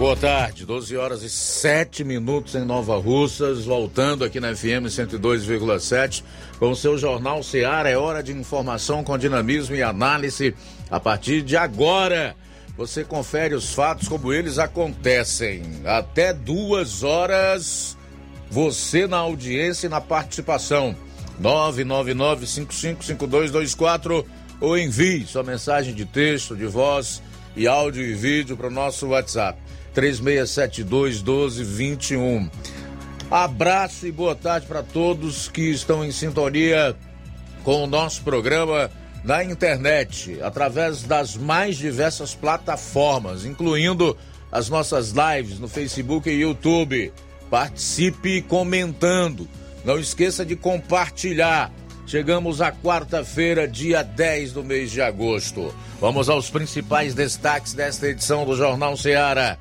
Boa tarde, 12 horas e 7 minutos em Nova Russas, voltando aqui na FM 102,7 com o seu Jornal Seara. É hora de informação com dinamismo e análise. A partir de agora, você confere os fatos como eles acontecem. Até duas horas, você na audiência e na participação. 999-555224 ou envie sua mensagem de texto, de voz e áudio e vídeo para o nosso WhatsApp 3672 1221. Abraço e boa tarde para todos que estão em sintonia com o nosso programa na internet, através das mais diversas plataformas, incluindo as nossas lives no Facebook e YouTube. Participe comentando. Não esqueça de compartilhar. Chegamos à quarta-feira, dia 10 do mês de agosto. Vamos aos principais destaques desta edição do Jornal Ceará.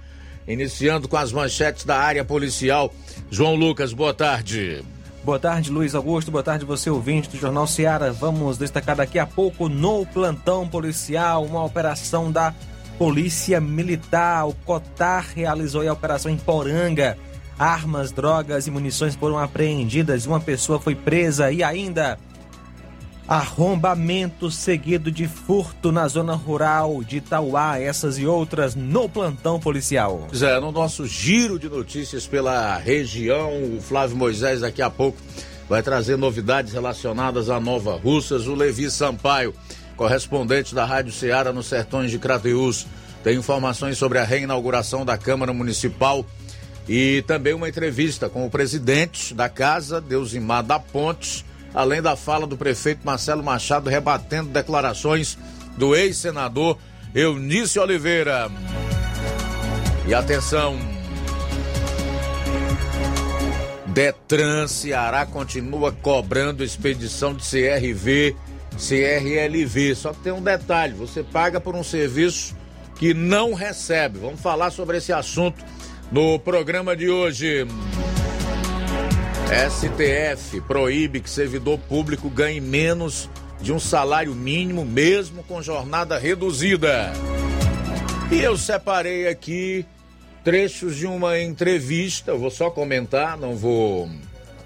Iniciando com as manchetes da área policial. João Lucas, boa tarde. Boa tarde, Luiz Augusto. Boa tarde, você ouvinte do Jornal Seara. Vamos destacar daqui a pouco no plantão policial uma operação da Polícia Militar. O Cotar realizou a operação em Poranga. Armas, drogas e munições foram apreendidas. Uma pessoa foi presa e ainda Arrombamento seguido de furto na zona rural de Itauá, essas e outras no plantão policial. Zé, no nosso giro de notícias pela região, o Flávio Moisés daqui a pouco vai trazer novidades relacionadas a Nova Russas. O Levi Sampaio, correspondente da Rádio Ceará nos Sertões de Crateús, tem informações sobre a reinauguração da Câmara Municipal e também uma entrevista com o presidente da casa, Deusimar da Pontes além da fala do prefeito Marcelo Machado rebatendo declarações do ex-senador Eunício Oliveira. E atenção, Detran Ceará continua cobrando expedição de CRV, CRLV. Só que tem um detalhe: você paga por um serviço que não recebe. Vamos falar sobre esse assunto no programa de hoje. STF proíbe que servidor público ganhe menos de um salário mínimo, mesmo com jornada reduzida. E eu separei aqui trechos de uma entrevista, vou só comentar, não vou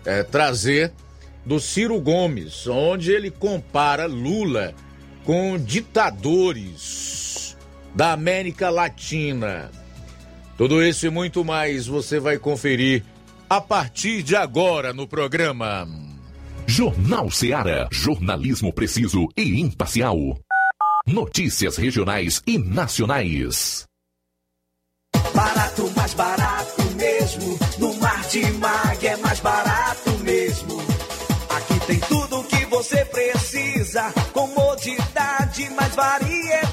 é, trazer, do Ciro Gomes, onde ele compara Lula com ditadores da América Latina. Tudo isso e muito mais você vai conferir a partir de agora no programa. Jornal Seara. Jornalismo preciso e imparcial. Notícias regionais e nacionais. Barato, mais barato mesmo. No Martimag é mais barato mesmo. Aqui tem tudo o que você precisa. Comodidade, mais variedade.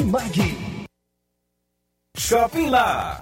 Shopping Lá.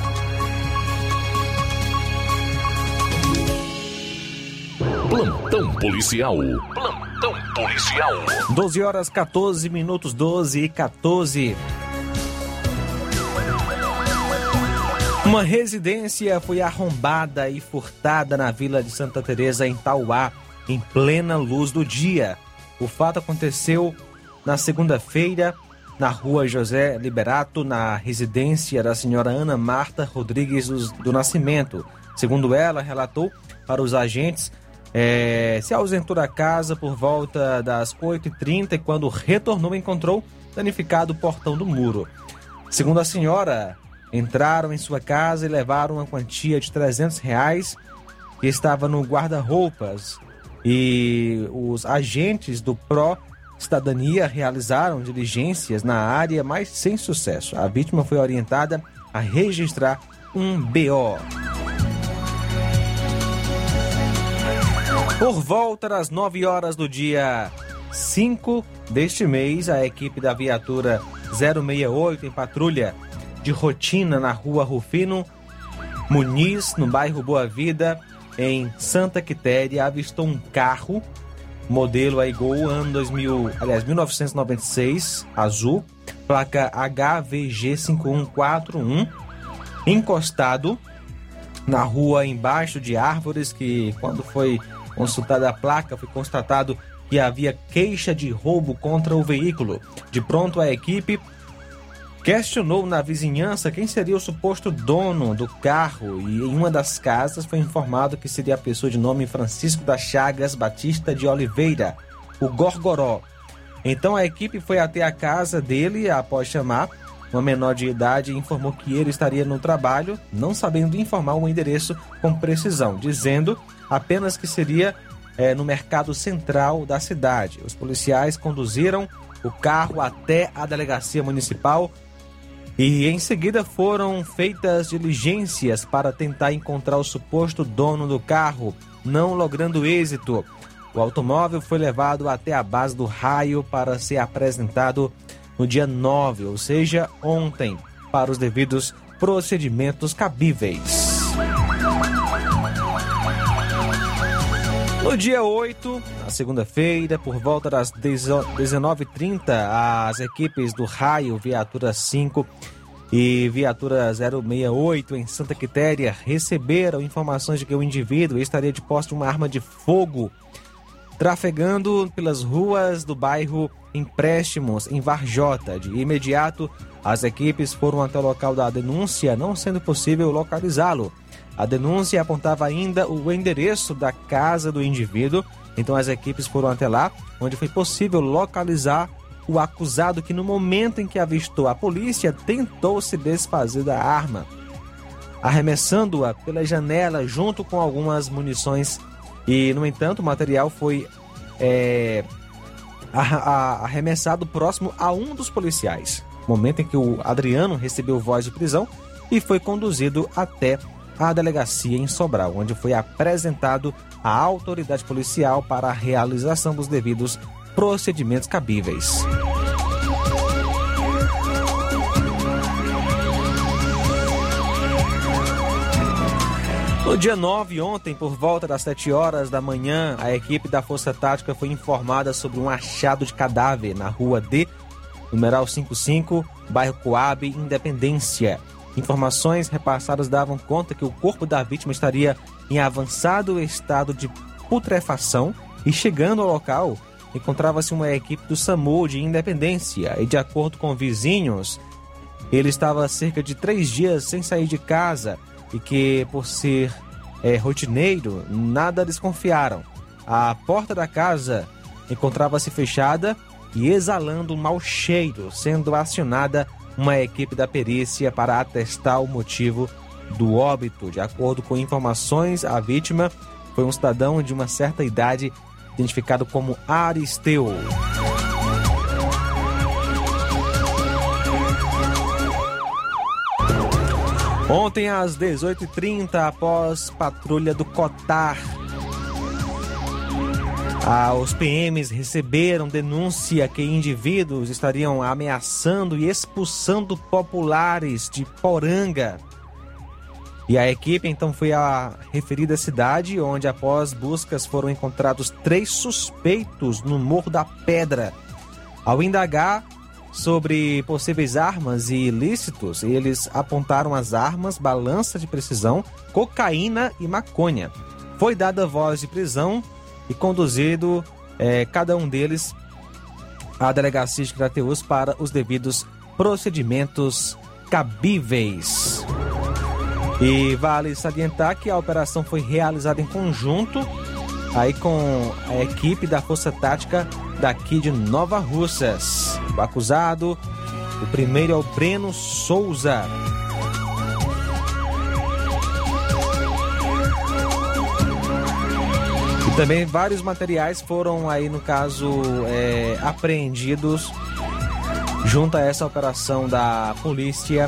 Plantão policial. Plantão policial. 12 horas 14 minutos, 12 e 14. Uma residência foi arrombada e furtada na vila de Santa Teresa em Tauá, em plena luz do dia. O fato aconteceu na segunda-feira na rua José Liberato, na residência da senhora Ana Marta Rodrigues do Nascimento. Segundo ela, relatou para os agentes é, se ausentou da casa por volta das 8h30 e quando retornou encontrou danificado o portão do muro. Segundo a senhora, entraram em sua casa e levaram uma quantia de 300 reais que estava no guarda-roupas e os agentes do PRO Cidadania realizaram diligências na área, mas sem sucesso. A vítima foi orientada a registrar um BO. Por volta das 9 horas do dia 5 deste mês, a equipe da viatura 068 em patrulha de rotina na rua Rufino Muniz, no bairro Boa Vida, em Santa Quitéria, avistou um carro modelo aí Gol ano 2000, aliás, 1996, azul, placa HVG5141, encostado na rua embaixo de árvores que quando foi Consultada a placa, foi constatado que havia queixa de roubo contra o veículo. De pronto, a equipe questionou na vizinhança quem seria o suposto dono do carro e em uma das casas foi informado que seria a pessoa de nome Francisco das Chagas Batista de Oliveira, o Gorgoró. Então a equipe foi até a casa dele após chamar uma menor de idade informou que ele estaria no trabalho, não sabendo informar o endereço com precisão, dizendo apenas que seria é, no mercado central da cidade. Os policiais conduziram o carro até a delegacia municipal e em seguida foram feitas diligências para tentar encontrar o suposto dono do carro, não logrando êxito. O automóvel foi levado até a base do raio para ser apresentado no dia 9, ou seja, ontem, para os devidos procedimentos cabíveis. No dia 8, na segunda-feira, por volta das 19h30, as equipes do Raio, Viatura 5 e Viatura 068 em Santa Quitéria receberam informações de que o indivíduo estaria de posse de uma arma de fogo trafegando pelas ruas do bairro Empréstimos, em Varjota. De imediato, as equipes foram até o local da denúncia, não sendo possível localizá-lo. A denúncia apontava ainda o endereço da casa do indivíduo, então as equipes foram até lá, onde foi possível localizar o acusado que, no momento em que avistou a polícia, tentou se desfazer da arma, arremessando-a pela janela junto com algumas munições e, no entanto, o material foi é, arremessado próximo a um dos policiais. Momento em que o Adriano recebeu voz de prisão e foi conduzido até a delegacia em Sobral, onde foi apresentado à autoridade policial para a realização dos devidos procedimentos cabíveis. No dia 9, ontem, por volta das 7 horas da manhã, a equipe da Força Tática foi informada sobre um achado de cadáver na rua D, numeral 55, bairro Coab, Independência. Informações repassadas davam conta que o corpo da vítima estaria em avançado estado de putrefação e, chegando ao local, encontrava-se uma equipe do SAMU de Independência e, de acordo com vizinhos, ele estava cerca de três dias sem sair de casa e que, por ser é, rotineiro, nada desconfiaram. A porta da casa encontrava-se fechada e exalando um mau cheiro, sendo acionada uma equipe da perícia para atestar o motivo do óbito. De acordo com informações, a vítima foi um cidadão de uma certa idade, identificado como Aristeu. Ontem, às 18h30, após patrulha do Cotar, os PMs receberam denúncia que indivíduos estariam ameaçando e expulsando populares de Poranga. E a equipe então foi à referida cidade, onde após buscas foram encontrados três suspeitos no Morro da Pedra. Ao indagar, sobre possíveis armas e ilícitos, eles apontaram as armas, balança de precisão, cocaína e maconha. Foi dada voz de prisão e conduzido é, cada um deles à delegacia de Crateus para os devidos procedimentos cabíveis. E vale salientar que a operação foi realizada em conjunto aí com a equipe da Força Tática daqui de Nova Russas. O acusado, o primeiro é o Breno Souza. E também vários materiais foram aí, no caso, é, apreendidos junto a essa operação da polícia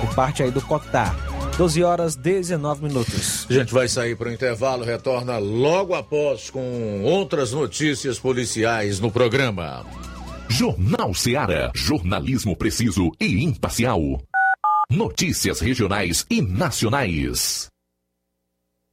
por parte aí do Cotar. 12 horas 19 minutos. A gente vai sair para o intervalo, retorna logo após com outras notícias policiais no programa. Jornal Seara. Jornalismo preciso e imparcial. Notícias regionais e nacionais.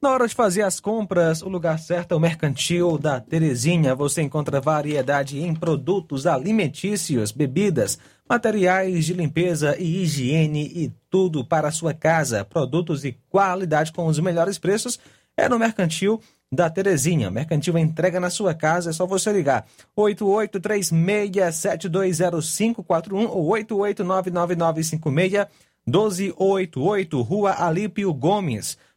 Na hora de fazer as compras, o lugar certo é o Mercantil da Terezinha. Você encontra variedade em produtos alimentícios, bebidas, materiais de limpeza e higiene e tudo para a sua casa. Produtos e qualidade com os melhores preços é no Mercantil da Terezinha. Mercantil entrega na sua casa, é só você ligar. 8836720541 ou 88999561288, Rua Alípio Gomes,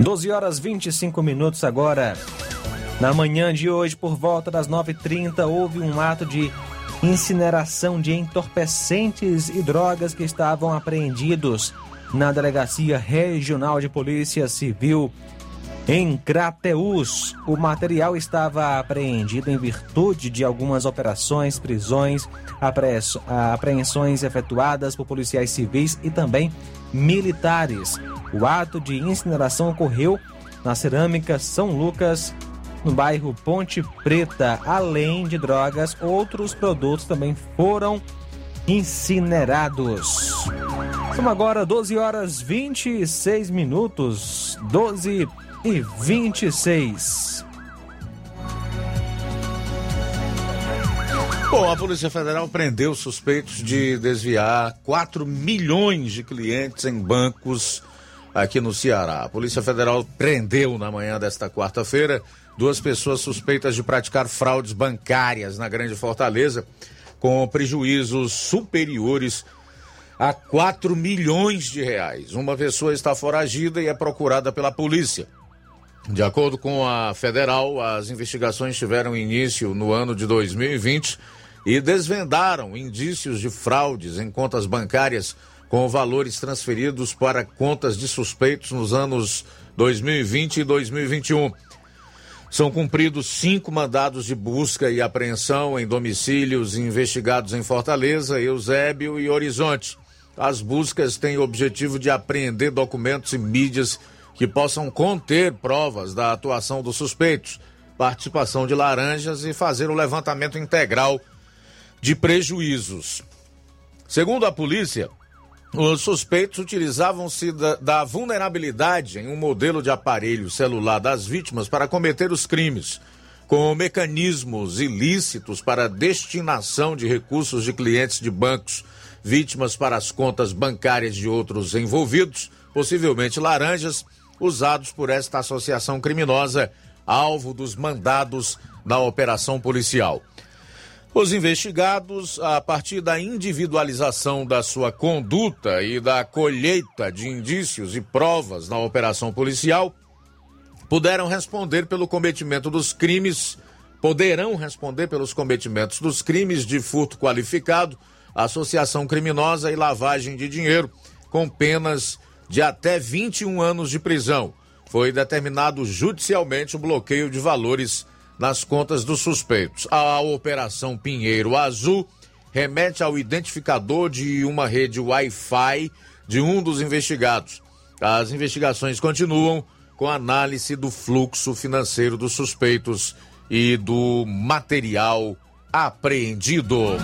Doze horas 25 minutos agora. Na manhã de hoje, por volta das 9h30, houve um ato de incineração de entorpecentes e drogas que estavam apreendidos na Delegacia Regional de Polícia Civil em Crateús. O material estava apreendido em virtude de algumas operações, prisões, apreensões efetuadas por policiais civis e também militares. O ato de incineração ocorreu na cerâmica São Lucas, no bairro Ponte Preta. Além de drogas, outros produtos também foram incinerados. São agora 12 horas 26 minutos. 12 e 26. Bom, a Polícia Federal prendeu suspeitos de desviar 4 milhões de clientes em bancos aqui no Ceará. A Polícia Federal prendeu na manhã desta quarta-feira duas pessoas suspeitas de praticar fraudes bancárias na Grande Fortaleza, com prejuízos superiores a 4 milhões de reais. Uma pessoa está foragida e é procurada pela polícia. De acordo com a federal, as investigações tiveram início no ano de 2020 e desvendaram indícios de fraudes em contas bancárias com valores transferidos para contas de suspeitos nos anos 2020 e 2021. São cumpridos cinco mandados de busca e apreensão em domicílios investigados em Fortaleza, Eusébio e Horizonte. As buscas têm o objetivo de apreender documentos e mídias que possam conter provas da atuação dos suspeitos, participação de laranjas e fazer o levantamento integral de prejuízos. Segundo a polícia, os suspeitos utilizavam-se da, da, vulnerabilidade em um modelo de aparelho celular das vítimas para cometer os crimes, com mecanismos ilícitos para destinação de recursos de clientes de bancos, vítimas para as contas bancárias de outros envolvidos, possivelmente laranjas, usados por esta associação criminosa, alvo dos mandados na operação policial. Os investigados, a partir da individualização da sua conduta e da colheita de indícios e provas na operação policial, puderam responder pelo cometimento dos crimes, poderão responder pelos cometimentos dos crimes de furto qualificado, associação criminosa e lavagem de dinheiro, com penas de até 21 anos de prisão. Foi determinado judicialmente o bloqueio de valores nas contas dos suspeitos. A Operação Pinheiro Azul remete ao identificador de uma rede Wi-Fi de um dos investigados. As investigações continuam com análise do fluxo financeiro dos suspeitos e do material apreendido.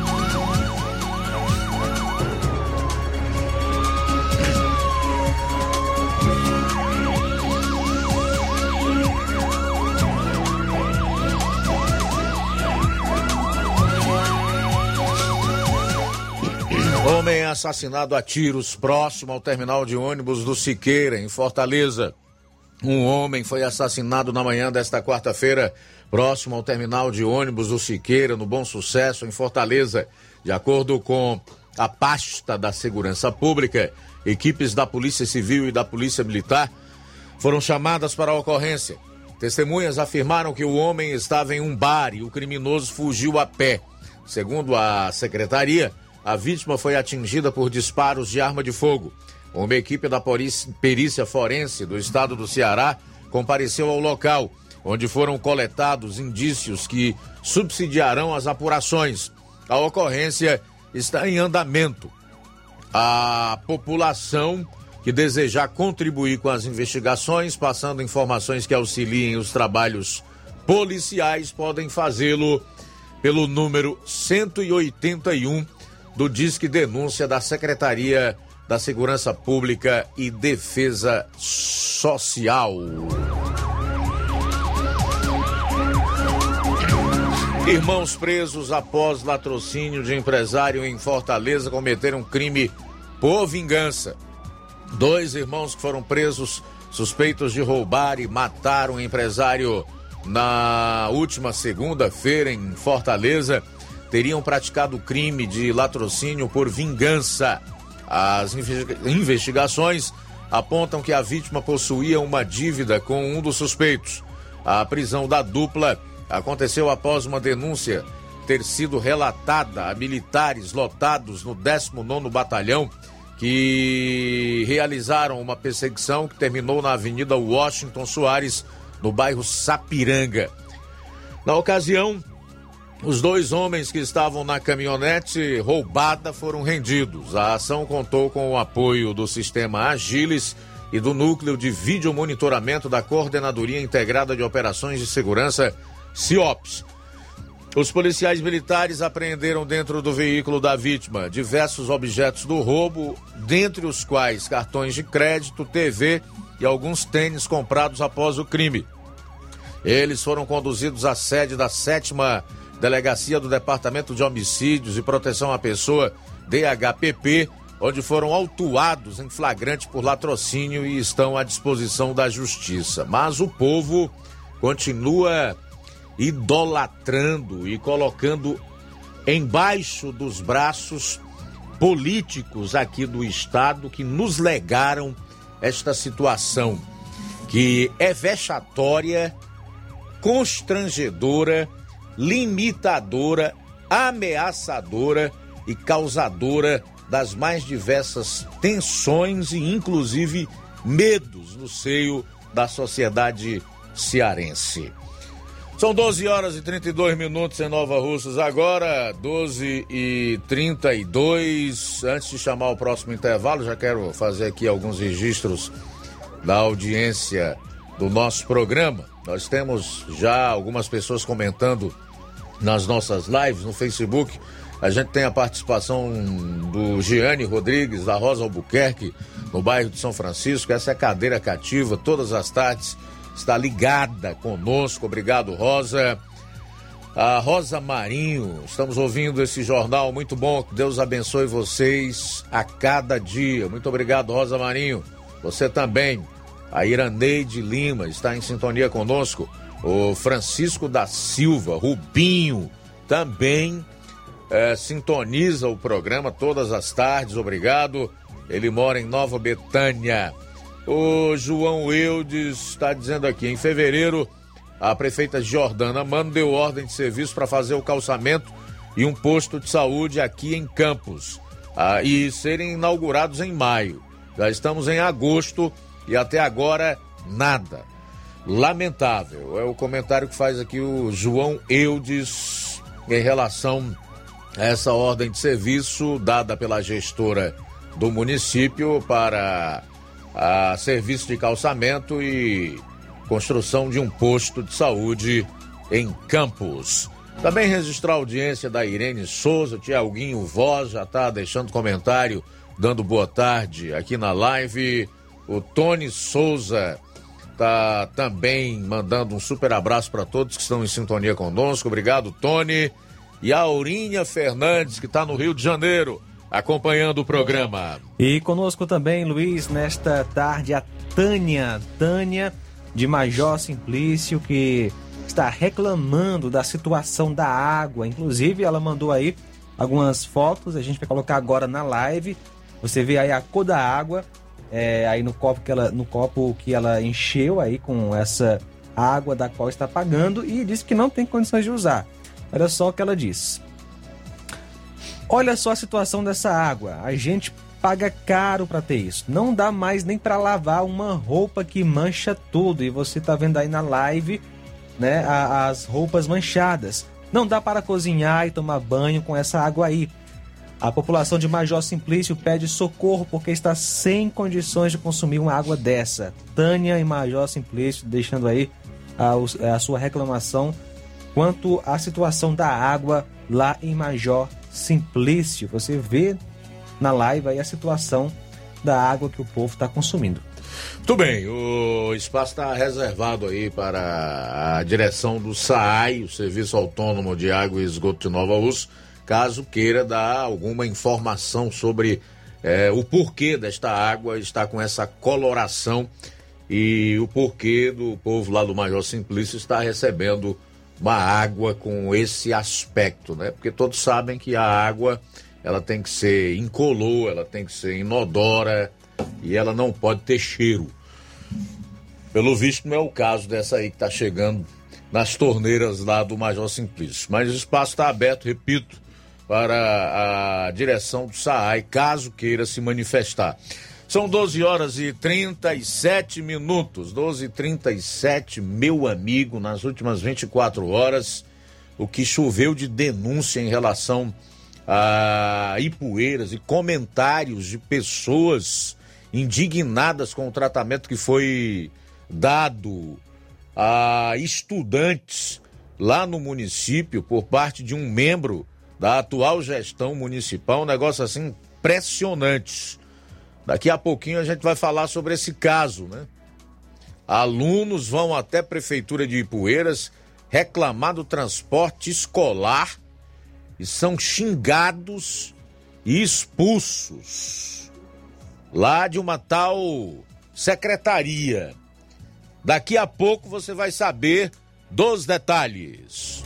Assassinado a tiros próximo ao terminal de ônibus do Siqueira, em Fortaleza. Um homem foi assassinado na manhã desta quarta-feira, próximo ao terminal de ônibus do Siqueira, no Bom Sucesso, em Fortaleza. De acordo com a pasta da Segurança Pública, equipes da Polícia Civil e da Polícia Militar foram chamadas para a ocorrência. Testemunhas afirmaram que o homem estava em um bar e o criminoso fugiu a pé. Segundo a secretaria, a vítima foi atingida por disparos de arma de fogo. Uma equipe da perícia forense do estado do Ceará compareceu ao local, onde foram coletados indícios que subsidiarão as apurações. A ocorrência está em andamento. A população que desejar contribuir com as investigações, passando informações que auxiliem os trabalhos policiais, podem fazê-lo pelo número 181 do Disque Denúncia da Secretaria da Segurança Pública e Defesa Social. Irmãos presos após latrocínio de empresário em Fortaleza cometeram crime por vingança. Dois irmãos que foram presos suspeitos de roubar e matar um empresário na última segunda-feira em Fortaleza teriam praticado crime de latrocínio por vingança. As investigações apontam que a vítima possuía uma dívida com um dos suspeitos. A prisão da dupla aconteceu após uma denúncia ter sido relatada a militares lotados no 19º Batalhão que realizaram uma perseguição que terminou na Avenida Washington Soares, no bairro Sapiranga. Na ocasião, os dois homens que estavam na caminhonete roubada foram rendidos. A ação contou com o apoio do sistema Agiles e do Núcleo de Vídeo Monitoramento da Coordenadoria Integrada de Operações de Segurança, CIOPS. Os policiais militares apreenderam dentro do veículo da vítima diversos objetos do roubo, dentre os quais cartões de crédito, TV e alguns tênis comprados após o crime. Eles foram conduzidos à sede da sétima Delegacia do Departamento de Homicídios e Proteção à Pessoa, DHPP, onde foram autuados em flagrante por latrocínio e estão à disposição da justiça. Mas o povo continua idolatrando e colocando embaixo dos braços políticos aqui do estado que nos legaram esta situação que é vexatória, constrangedora, limitadora, ameaçadora e causadora das mais diversas tensões e inclusive medos no seio da sociedade cearense. São 12 horas e 32 minutos em Nova Russas agora, 12 e 32. Antes de chamar o próximo intervalo, já quero fazer aqui alguns registros da audiência do nosso programa. Nós temos já algumas pessoas comentando nas nossas lives no Facebook. A gente tem a participação do Giane Rodrigues, da Rosa Albuquerque, no bairro de São Francisco. Essa é cadeira cativa, todas as tardes está ligada conosco. Obrigado, Rosa. A Rosa Marinho, estamos ouvindo esse jornal muito bom. Que Deus abençoe vocês a cada dia. Muito obrigado, Rosa Marinho. Você também. A Iraneide Lima está em sintonia conosco. O Francisco da Silva, Rubinho, também é, sintoniza o programa todas as tardes. Obrigado. Ele mora em Nova Betânia. O João Eudes está dizendo aqui: em fevereiro, a prefeita Jordana Mano deu ordem de serviço para fazer o calçamento e um posto de saúde aqui em Campos ah, e serem inaugurados em maio. Já estamos em agosto e até agora nada. Lamentável. É o comentário que faz aqui o João Eudes em relação a essa ordem de serviço dada pela gestora do município para a serviço de calçamento e construção de um posto de saúde em Campos. Também registrar a audiência da Irene Souza, Tiaguinho Voz já está deixando comentário, dando boa tarde aqui na live. O Tony Souza tá também mandando um super abraço para todos que estão em sintonia conosco. Obrigado, Tony. E a Aurinha Fernandes, que está no Rio de Janeiro acompanhando o programa. E conosco também, Luiz, nesta tarde, a Tânia, Tânia de Major Simplício, que está reclamando da situação da água. Inclusive, ela mandou aí algumas fotos, a gente vai colocar agora na live. Você vê aí a cor da água, é, aí no copo que ela, no copo que ela encheu aí com essa água da qual está pagando e disse que não tem condições de usar. Olha só o que ela diz. Olha só a situação dessa água. A gente paga caro para ter isso. Não dá mais nem para lavar uma roupa que mancha tudo. E você tá vendo aí na live, né, as roupas manchadas. Não dá para cozinhar e tomar banho com essa água aí. A população de Major Simplício pede socorro porque está sem condições de consumir uma água dessa. Tânia e Major Simplício deixando aí a, a sua reclamação quanto à situação da água lá em Major Simplício. Você vê na live aí a situação da água que o povo está consumindo. Muito bem, o espaço está reservado aí para a direção do SAAI, o Serviço Autônomo de Água e Esgoto de Nova Rússia, caso queira dar alguma informação sobre é, o porquê desta água estar com essa coloração e o porquê do povo lá do Major Simplício estar recebendo uma água com esse aspecto, né? Porque todos sabem que a água ela tem que ser incolor, ela tem que ser inodora e ela não pode ter cheiro. Pelo visto, não é o caso dessa aí que está chegando nas torneiras lá do Major Simplício. Mas o espaço está aberto, repito, para a direção do SAAI, caso queira se manifestar. São 12 horas e 37 minutos. 12 e 37, meu amigo, nas últimas 24 horas, o que choveu de denúncia em relação a Ipueiras e comentários de pessoas, indignadas com o tratamento que foi dado a estudantes lá no município por parte de um membro da atual gestão municipal, um negócio assim impressionante. Daqui a pouquinho a gente vai falar sobre esse caso, né? Alunos vão até a prefeitura de Ipueiras reclamar do transporte escolar e são xingados e expulsos lá de uma tal secretaria. Daqui a pouco você vai saber dos detalhes.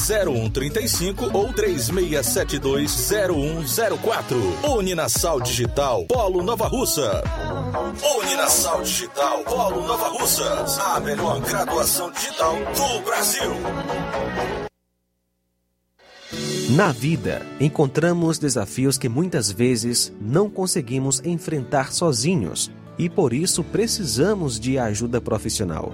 0135 ou 36720104. Uninasal Digital Polo Nova Russa. Uninasal Digital Polo Nova Russas. A melhor graduação digital do Brasil. Na vida, encontramos desafios que muitas vezes não conseguimos enfrentar sozinhos e por isso precisamos de ajuda profissional.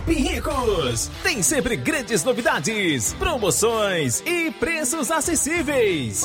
Shopping Ricos tem sempre grandes novidades, promoções e preços acessíveis.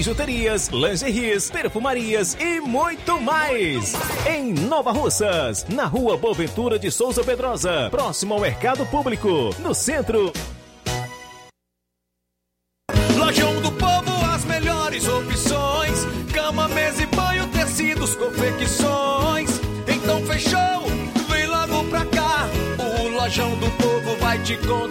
bijuterias, lingeries, perfumarias e muito mais. Em Nova Russas, na rua Boaventura de Souza Pedrosa, próximo ao Mercado Público, no centro. Lojão do Povo, as melhores opções: cama, mesa e banho, tecidos, confecções. Então fechou, vem logo pra cá. O Lojão do Povo vai te conquistar.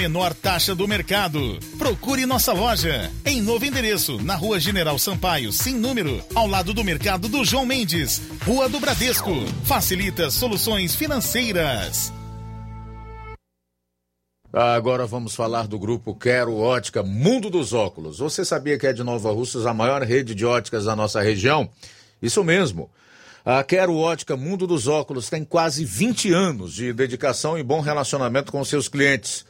menor taxa do mercado. Procure nossa loja em novo endereço, na Rua General Sampaio, sem número, ao lado do mercado do João Mendes, Rua do Bradesco. Facilita soluções financeiras. Agora vamos falar do grupo Quero Ótica Mundo dos Óculos. Você sabia que é de Nova Russas a maior rede de óticas da nossa região? Isso mesmo. A Quero Ótica Mundo dos Óculos tem quase 20 anos de dedicação e bom relacionamento com seus clientes.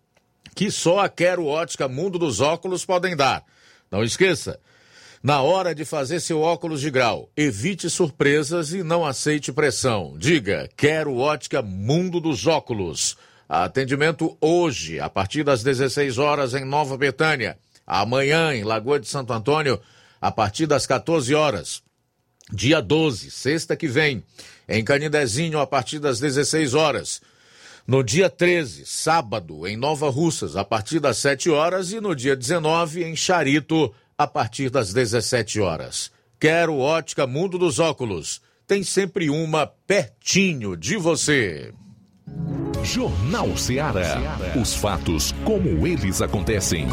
que só a Quero Ótica Mundo dos Óculos podem dar. Não esqueça, na hora de fazer seu óculos de grau, evite surpresas e não aceite pressão. Diga, quero ótica Mundo dos Óculos. Atendimento hoje, a partir das 16 horas em Nova Betânia. Amanhã, em Lagoa de Santo Antônio, a partir das 14 horas. Dia 12, sexta que vem, em Canidezinho, a partir das 16 horas. No dia 13, sábado, em Nova Russas, a partir das 7 horas. E no dia 19, em Charito, a partir das 17 horas. Quero ótica Mundo dos Óculos. Tem sempre uma pertinho de você. Jornal Ceará. Os fatos como eles acontecem.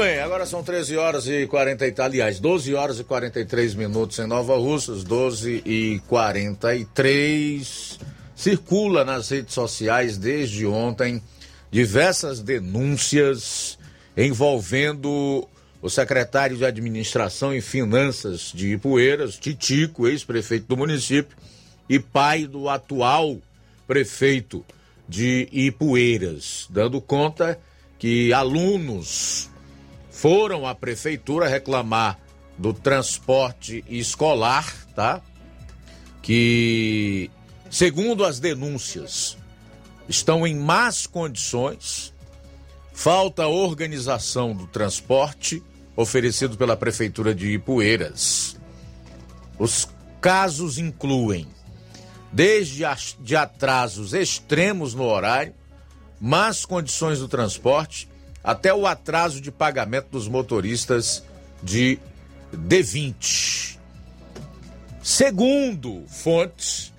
Bem, agora são 13 horas e 40, aliás, 12 horas e 43 minutos em Nova Russas, 12 e 43. Circula nas redes sociais desde ontem diversas denúncias envolvendo o secretário de Administração e Finanças de Ipueiras, Titico, ex-prefeito do município, e pai do atual prefeito de Ipueiras, dando conta que alunos foram à prefeitura reclamar do transporte escolar, tá? Que, segundo as denúncias, estão em más condições, falta organização do transporte oferecido pela prefeitura de Ipueiras. Os casos incluem desde de atrasos extremos no horário, más condições do transporte, até o atraso de pagamento dos motoristas de D20. Segundo fontes,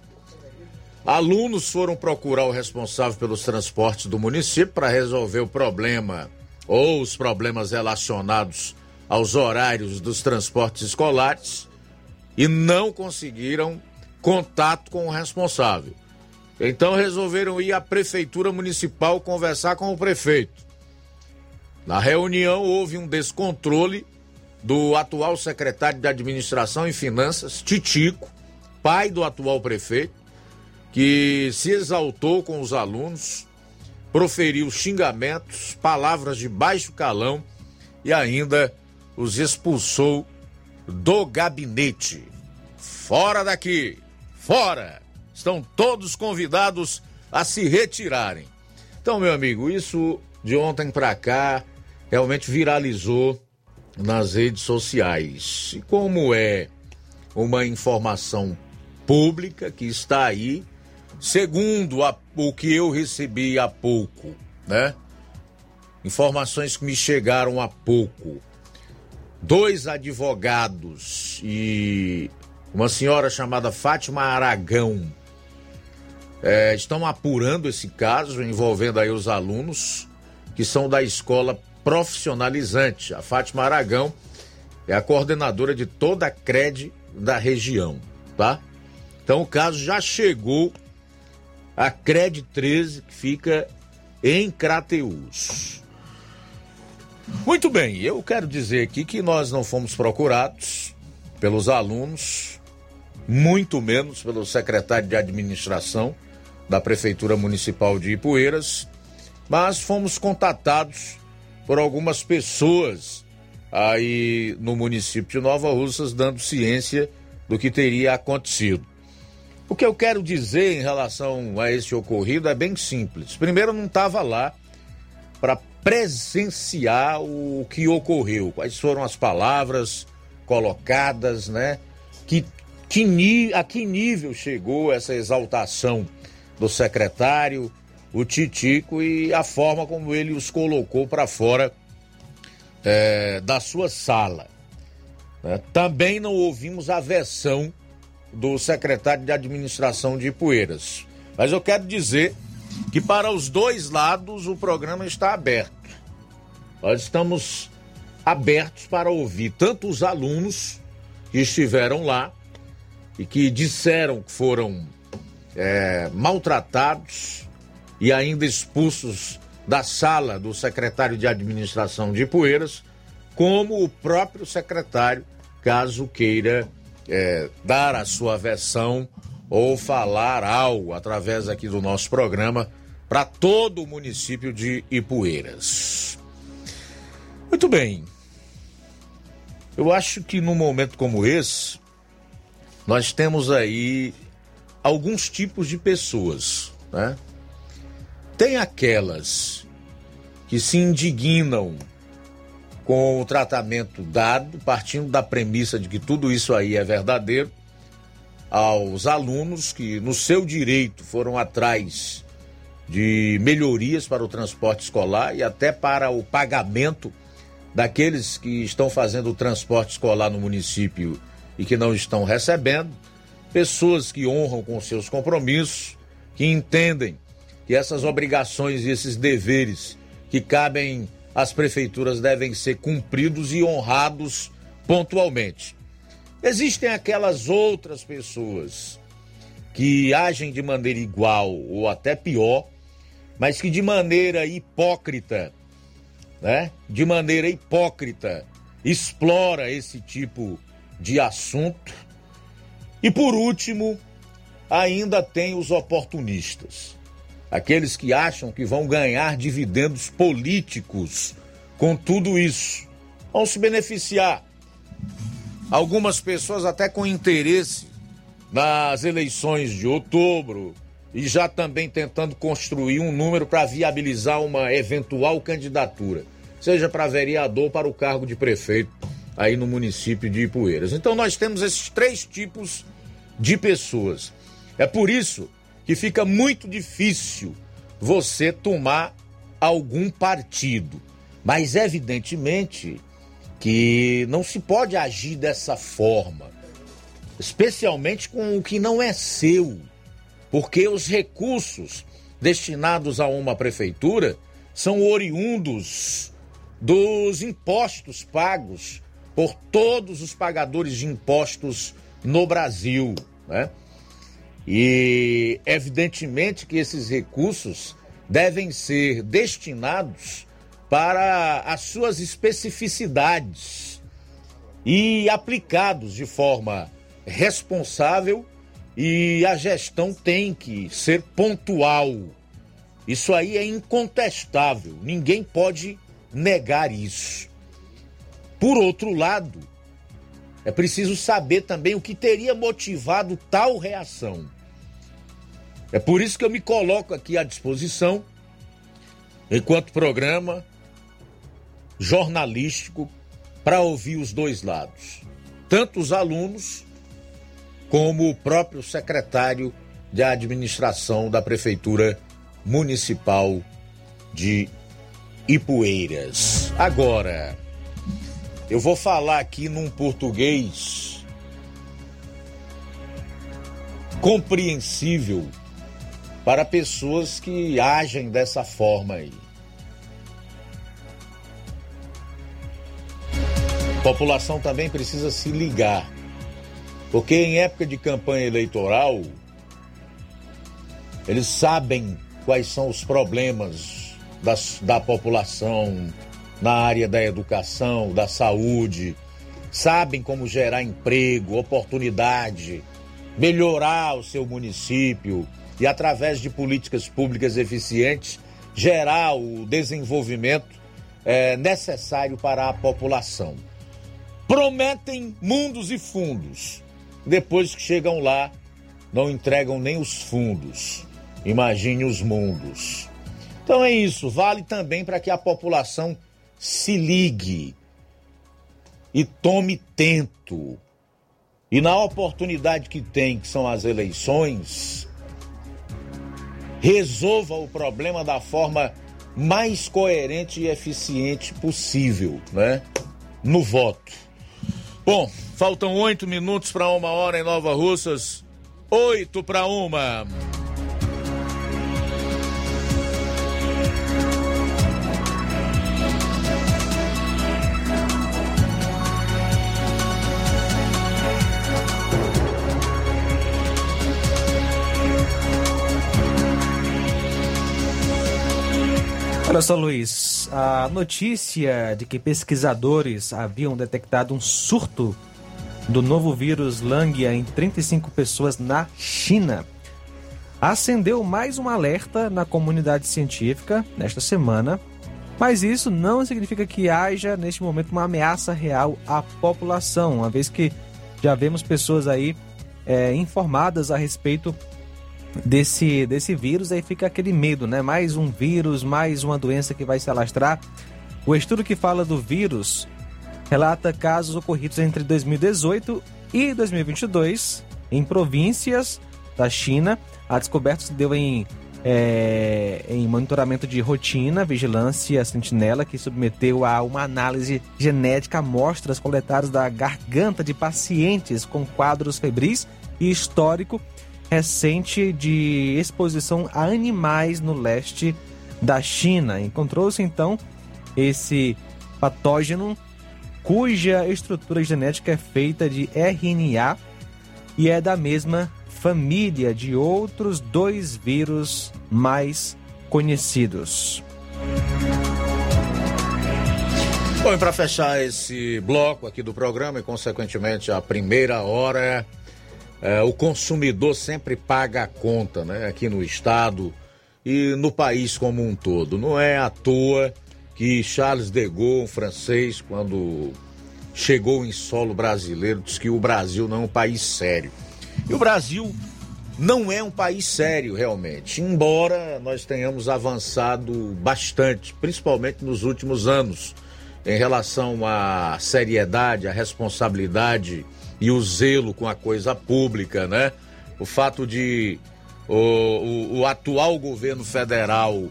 alunos foram procurar o responsável pelos transportes do município para resolver o problema ou os problemas relacionados aos horários dos transportes escolares e não conseguiram contato com o responsável. Então resolveram ir à prefeitura municipal conversar com o prefeito. Na reunião houve um descontrole do atual secretário de Administração e Finanças, Titico, pai do atual prefeito, que se exaltou com os alunos, proferiu xingamentos, palavras de baixo calão e ainda os expulsou do gabinete. Fora daqui! Fora! Estão todos convidados a se retirarem. Então, meu amigo, isso de ontem para cá realmente viralizou nas redes sociais. E como é uma informação pública que está aí, segundo a, o que eu recebi há pouco, né? Informações que me chegaram há pouco. Dois advogados e uma senhora chamada Fátima Aragão é, estão apurando esse caso envolvendo aí os alunos que são da escola profissionalizante. A Fátima Aragão é a coordenadora de toda a CRED da região, tá? Então o caso já chegou à CRED 13, que fica em Crateus. Muito bem, eu quero dizer aqui que nós não fomos procurados pelos alunos, muito menos pelo secretário de administração da Prefeitura Municipal de Ipueiras, mas fomos contatados por algumas pessoas aí no município de Nova Russas dando ciência do que teria acontecido. O que eu quero dizer em relação a esse ocorrido é bem simples. Primeiro, não estava lá para presenciar o que ocorreu, quais foram as palavras colocadas, né? Que, que, a que nível chegou essa exaltação do secretário, o Titico, e a forma como ele os colocou para fora é, da sua sala. Né? Também não ouvimos a versão do secretário de administração de Ipueiras. Mas eu quero dizer que para os dois lados o programa está aberto. Nós estamos abertos para ouvir tanto os alunos que estiveram lá e que disseram que foram é, maltratados e ainda expulsos da sala do secretário de administração de Poeiras, como o próprio secretário, caso queira é, dar a sua versão ou falar algo através aqui do nosso programa para todo o município de Ipueiras. Muito bem. Eu acho que num momento como esse, nós temos aí alguns tipos de pessoas, né? Tem aquelas que se indignam com o tratamento dado, partindo da premissa de que tudo isso aí é verdadeiro, aos alunos que, no seu direito, foram atrás de melhorias para o transporte escolar e até para o pagamento daqueles que estão fazendo o transporte escolar no município e que não estão recebendo, pessoas que honram com seus compromissos, que entendem que essas obrigações e esses deveres que cabem às prefeituras devem ser cumpridos e honrados pontualmente. Existem aquelas outras pessoas que agem de maneira igual ou até pior, mas que de maneira hipócrita, né? De maneira hipócrita, explora esse tipo de assunto. E por último, ainda tem os oportunistas, aqueles que acham que vão ganhar dividendos políticos com tudo isso, vão se beneficiar Algumas pessoas até com interesse nas eleições de outubro e já também tentando construir um número para viabilizar uma eventual candidatura, seja para vereador ou para o cargo de prefeito aí no município de Ipueiras. Então nós temos esses três tipos de pessoas. É por isso que fica muito difícil você tomar algum partido. Mas evidentemente que não se pode agir dessa forma, especialmente com o que não é seu, porque os recursos destinados a uma prefeitura são oriundos dos impostos pagos por todos os pagadores de impostos no Brasil, né? E evidentemente que esses recursos devem ser destinados para as suas especificidades e aplicados de forma responsável e a gestão tem que ser pontual. Isso aí é incontestável, ninguém pode negar isso. Por outro lado, é preciso saber também o que teria motivado tal reação. É por isso que eu me coloco aqui à disposição, enquanto programa, jornalístico para ouvir os dois lados, tanto os alunos como o próprio secretário de administração da Prefeitura Municipal de Ipueiras. Agora, eu vou falar aqui num português compreensível para pessoas que agem dessa forma aí. A população também precisa se ligar, porque em época de campanha eleitoral, eles sabem quais são os problemas das, da população na área da educação, da saúde, sabem como gerar emprego, oportunidade, melhorar o seu município e, através de políticas públicas eficientes, gerar o desenvolvimento é, necessário para a população prometem mundos e fundos. Depois que chegam lá, não entregam nem os fundos. Imagine os mundos. Então é isso, vale também para que a população se ligue e tome tento. E na oportunidade que tem, que são as eleições, resolva o problema da forma mais coerente e eficiente possível, né? No voto. Bom, faltam oito minutos para uma hora em Nova Russas. Oito para uma. Olha só, Luiz, a notícia de que pesquisadores haviam detectado um surto do novo vírus Langia em 35 pessoas na China acendeu mais um alerta na comunidade científica nesta semana, mas isso não significa que haja neste momento uma ameaça real à população, uma vez que já vemos pessoas aí é, informadas a respeito desse, desse vírus, aí fica aquele medo, né? Mais um vírus, mais uma doença que vai se alastrar. O estudo que fala do vírus relata casos ocorridos entre 2018 e 2022 em províncias da China. A descoberta se deu em, é, em monitoramento de rotina, vigilância sentinela, que submeteu a uma análise genética amostras coletadas da garganta de pacientes com quadros febris e histórico recente de exposição a animais no leste da China. Encontrou-se então esse patógeno cuja estrutura genética é feita de RNA e é da mesma família de outros dois vírus mais conhecidos. Bom, e para fechar esse bloco aqui do programa e, consequentemente, a primeira hora é, o consumidor sempre paga a conta, né? Aqui no estado e no país como um todo. Não é à toa que Charles de Gaulle, um francês, quando chegou em solo brasileiro, disse que o Brasil não é um país sério. E o Brasil não é um país sério, realmente, embora nós tenhamos avançado bastante, principalmente nos últimos anos, em relação à seriedade, à responsabilidade e o zelo com a coisa pública, né? O fato de o, o, o atual governo federal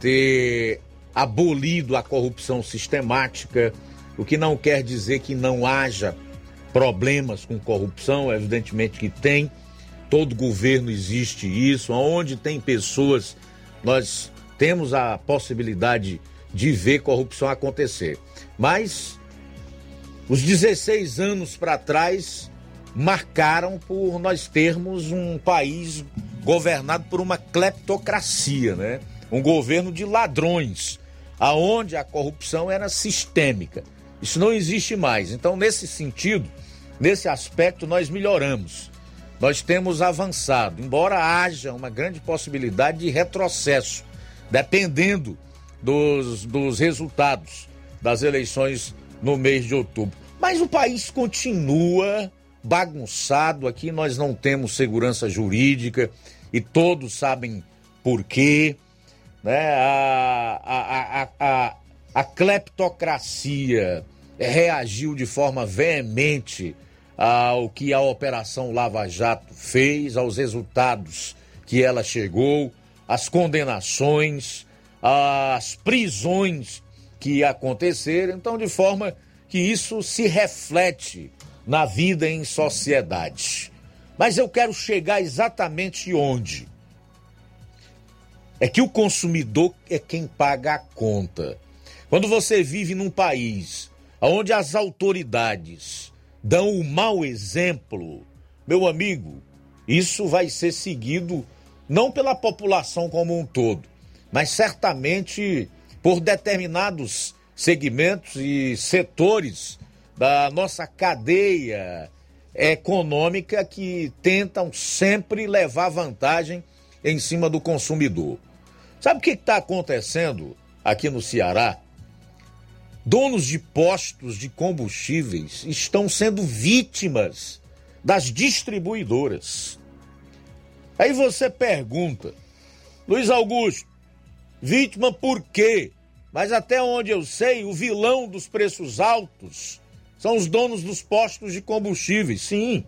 ter abolido a corrupção sistemática, o que não quer dizer que não haja problemas com corrupção, evidentemente que tem. Todo governo existe isso, onde tem pessoas, nós temos a possibilidade de ver corrupção acontecer. Mas os 16 anos para trás marcaram por nós termos um país governado por uma cleptocracia, né? Um governo de ladrões, aonde a corrupção era sistêmica. Isso não existe mais. Então, nesse sentido, nesse aspecto, nós melhoramos. Nós temos avançado, embora haja uma grande possibilidade de retrocesso, dependendo dos, dos resultados das eleições no mês de outubro. Mas o país continua bagunçado. Aqui nós não temos segurança jurídica e todos sabem por quê. Né? A, a, a, a, a cleptocracia reagiu de forma veemente ao que a Operação Lava Jato fez, aos resultados que ela chegou, às condenações, às prisões que aconteceram, então de forma que isso se reflete na vida em sociedade. Mas eu quero chegar exatamente onde? É que o consumidor é quem paga a conta. Quando você vive num país onde as autoridades dão o mau exemplo, meu amigo, isso vai ser seguido não pela população como um todo, mas certamente por determinados segmentos e setores da nossa cadeia econômica que tentam sempre levar vantagem em cima do consumidor. Sabe o que está acontecendo aqui no Ceará? Donos de postos de combustíveis estão sendo vítimas das distribuidoras. Aí você pergunta, Luiz Augusto, Vítima por quê? Mas até onde eu sei, o vilão dos preços altos são os donos dos postos de combustíveis. Sim,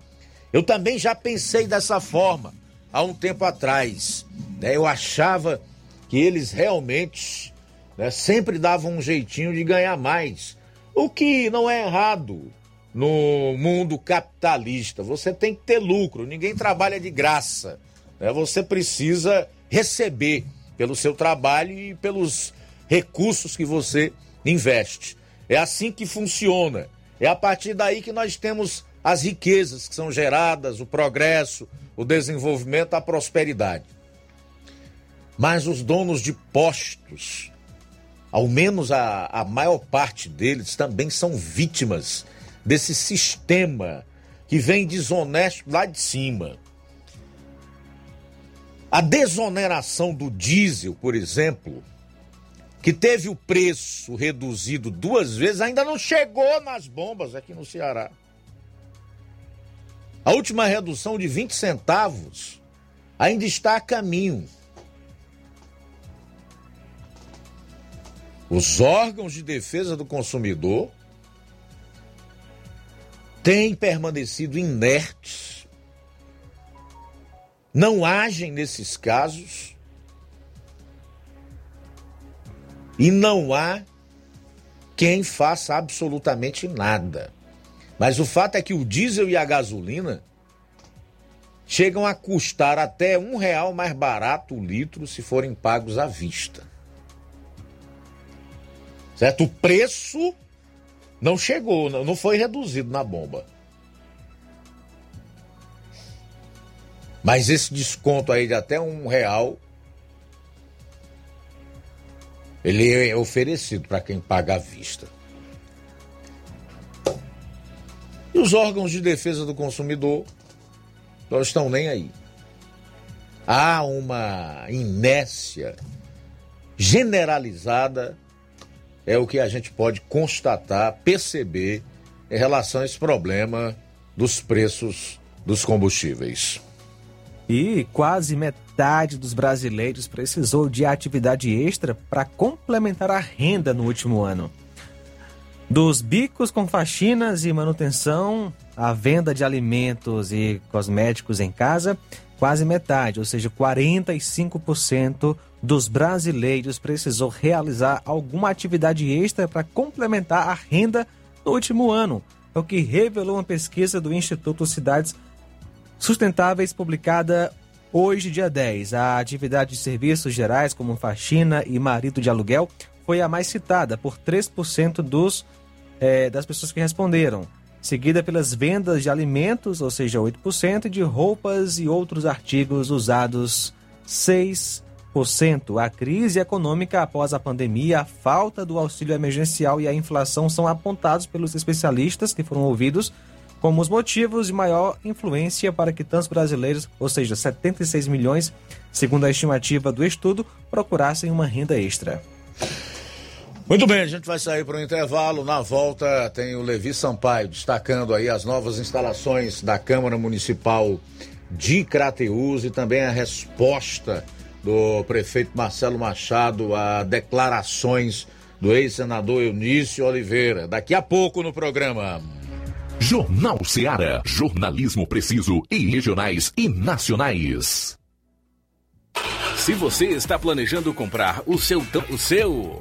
eu também já pensei dessa forma há um tempo atrás. Né? Eu achava que eles realmente né, sempre davam um jeitinho de ganhar mais. O que não é errado no mundo capitalista. Você tem que ter lucro, ninguém trabalha de graça. Né? Você precisa receber pelo seu trabalho e pelos recursos que você investe. É assim que funciona. É a partir daí que nós temos as riquezas que são geradas, o progresso, o desenvolvimento, a prosperidade. Mas os donos de postos, ao menos a, a maior parte deles, também são vítimas desse sistema que vem desonesto lá de cima. A desoneração do diesel, por exemplo, que teve o preço reduzido duas vezes, ainda não chegou nas bombas aqui no Ceará. A última redução de 20 centavos ainda está a caminho. Os órgãos de defesa do consumidor têm permanecido inertes, não agem nesses casos e não há quem faça absolutamente nada. Mas o fato é que o diesel e a gasolina chegam a custar até um real mais barato o litro se forem pagos à vista. Certo? O preço não chegou, não foi reduzido na bomba. Mas esse desconto aí de até um real, ele é oferecido para quem paga à vista. E os órgãos de defesa do consumidor não estão nem aí. Há uma inércia generalizada é o que a gente pode constatar, perceber em relação a esse problema dos preços dos combustíveis. E quase metade dos brasileiros precisou de atividade extra para complementar a renda no último ano. Dos bicos com faxinas e manutenção, a venda de alimentos e cosméticos em casa, quase metade, ou seja, 45% dos brasileiros precisou realizar alguma atividade extra para complementar a renda no último ano. É o que revelou uma pesquisa do Instituto Cidades Sustentáveis publicada hoje, dia 10. A atividade de serviços gerais, como faxina e marido de aluguel, foi a mais citada por 3% dos, é, das pessoas que responderam seguida pelas vendas de alimentos, ou seja, 8%, e de roupas e outros artigos usados, 6%. A crise econômica após a pandemia, a falta do auxílio emergencial e a inflação são apontados pelos especialistas que foram ouvidos como os motivos de maior influência para que tantos brasileiros, ou seja, 76 milhões, segundo a estimativa do estudo, procurassem uma renda extra. Muito bem, a gente vai sair para o intervalo. Na volta tem o Levi Sampaio destacando aí as novas instalações da Câmara Municipal de Crateús e também a resposta do prefeito Marcelo Machado a declarações do ex-senador Eunício Oliveira. Daqui a pouco no programa. Jornal Seara. Jornalismo preciso e regionais e nacionais. Se você está planejando comprar o seu o seu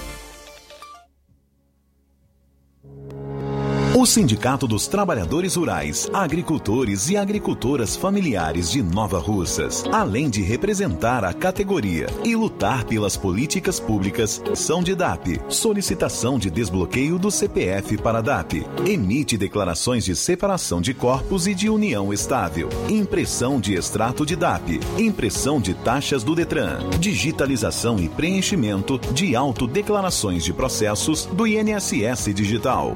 O Sindicato dos Trabalhadores Rurais, Agricultores e Agricultoras Familiares de Nova Russas, além de representar a categoria e lutar pelas políticas públicas, são de DAP. Solicitação de desbloqueio do CPF para DAP. Emite declarações de separação de corpos e de união estável. Impressão de extrato de DAP. Impressão de taxas do Detran. Digitalização e preenchimento de autodeclarações de processos do INSS Digital.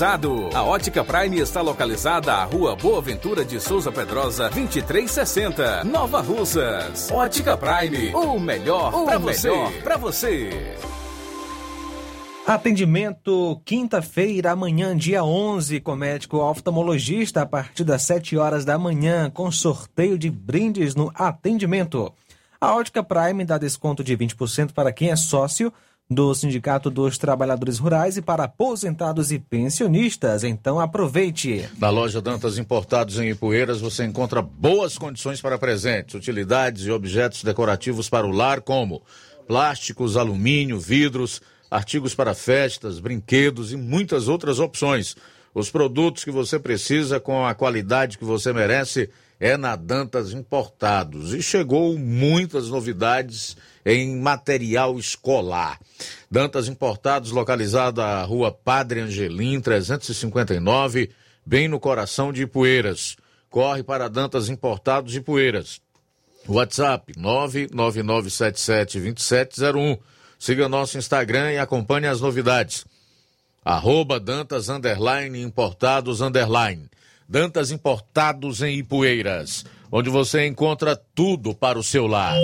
A Ótica Prime está localizada à Rua Boa Ventura de Souza Pedrosa, 2360, Nova Russas. Ótica Prime, o melhor para você. Pra você. Atendimento quinta-feira, amanhã, dia 11, com médico oftalmologista, a partir das 7 horas da manhã, com sorteio de brindes no atendimento. A Ótica Prime dá desconto de 20% para quem é sócio do Sindicato dos Trabalhadores Rurais e para aposentados e pensionistas. Então aproveite. Na loja Dantas Importados em Ipueiras você encontra boas condições para presentes, utilidades e objetos decorativos para o lar, como plásticos, alumínio, vidros, artigos para festas, brinquedos e muitas outras opções. Os produtos que você precisa com a qualidade que você merece é na Dantas Importados. E chegou muitas novidades em material escolar. Dantas Importados, localizada na rua Padre Angelim, 359, bem no coração de Ipueiras. Corre para Dantas Importados de Poeiras. WhatsApp 999772701. Siga nosso Instagram e acompanhe as novidades. Arroba Dantas Underline Importados Underline. Dantas Importados em Ipueiras, onde você encontra tudo para o seu lar.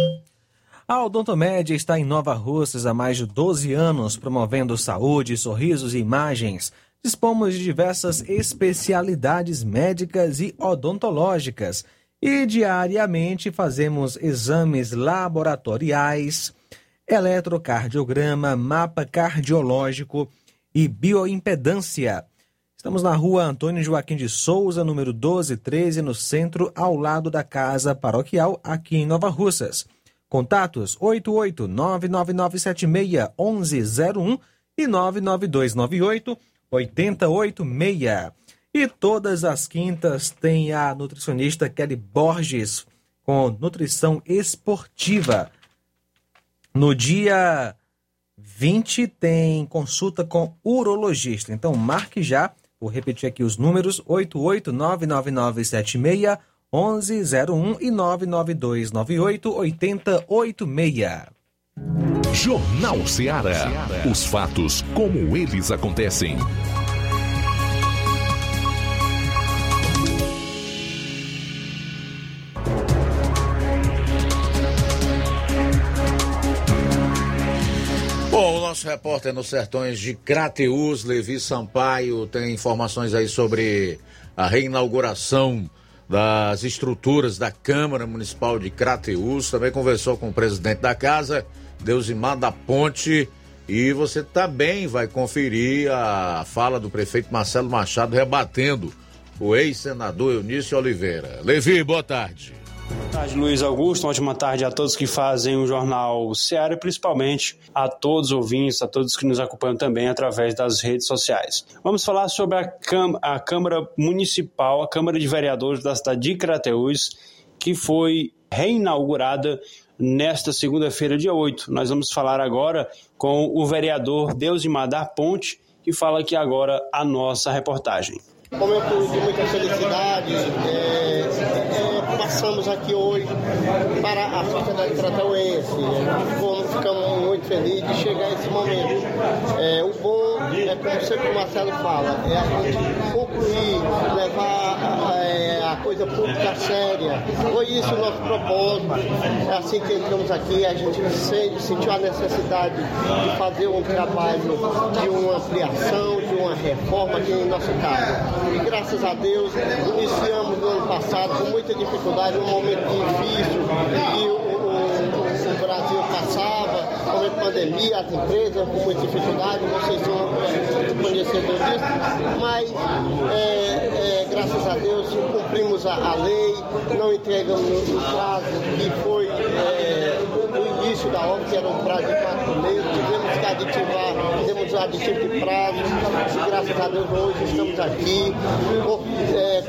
A Odontomédia está em Nova Russas há mais de 12 anos, promovendo saúde, sorrisos e imagens. Dispomos de diversas especialidades médicas e odontológicas e diariamente fazemos exames laboratoriais, eletrocardiograma, mapa cardiológico e bioimpedância. Estamos na rua Antônio Joaquim de Souza, número 1213, no centro, ao lado da Casa Paroquial, aqui em Nova Russas. Contatos 88999761101 e 99298 8086. E todas as quintas tem a nutricionista Kelly Borges com nutrição esportiva. No dia 20 tem consulta com urologista. Então marque já, vou repetir aqui os números: 8899976 1101 e 99298 8086. Jornal Ceará. Os fatos como eles acontecem. Bom, o nosso repórter nos sertões de Crateus, Levi Sampaio, tem informações aí sobre a reinauguração das estruturas da Câmara Municipal de Crateus. Também conversou com o presidente da casa, Deusimar da Ponte. E você também vai conferir a fala do prefeito Marcelo Machado rebatendo o ex-senador Eunício Oliveira. Levi, boa tarde. Boa tarde, Luiz Augusto. Uma ótima tarde a todos que fazem o Jornal Seara e principalmente a todos os ouvintes, a todos que nos acompanham também através das redes sociais. Vamos falar sobre a, a Câmara Municipal, a Câmara de Vereadores da cidade de Crateús, que foi reinaugurada nesta segunda-feira, dia 8. Nós vamos falar agora com o vereador Deusimar Ponte, que fala aqui agora a nossa reportagem. Momento de muita felicidade, é, passamos aqui hoje para a sociedade cratauense. Ficamos, ficamos muito felizes de chegar a esse momento. É, o bom é, como sempre o Marcelo fala, é a gente concluir, levar é, a coisa pública séria. Foi isso o nosso propósito. É assim que entramos aqui, a gente sentiu a necessidade de fazer um trabalho de uma ampliação, de uma reforma aqui em nossa casa. E graças a Deus, iniciamos no ano passado com muita dificuldade, um momento difícil, e o, o, o Brasil passava, momento de pandemia, as empresas com muita dificuldade, vocês são conhecedores disso, mas é, é, graças a Deus cumprimos a, a, lei, não entregamos no, prazo que foi é, no início da obra, que era um prazo de quatro meses, tivemos que aditivar, fizemos aditivo de prazo, graças a Deus hoje estamos aqui, é,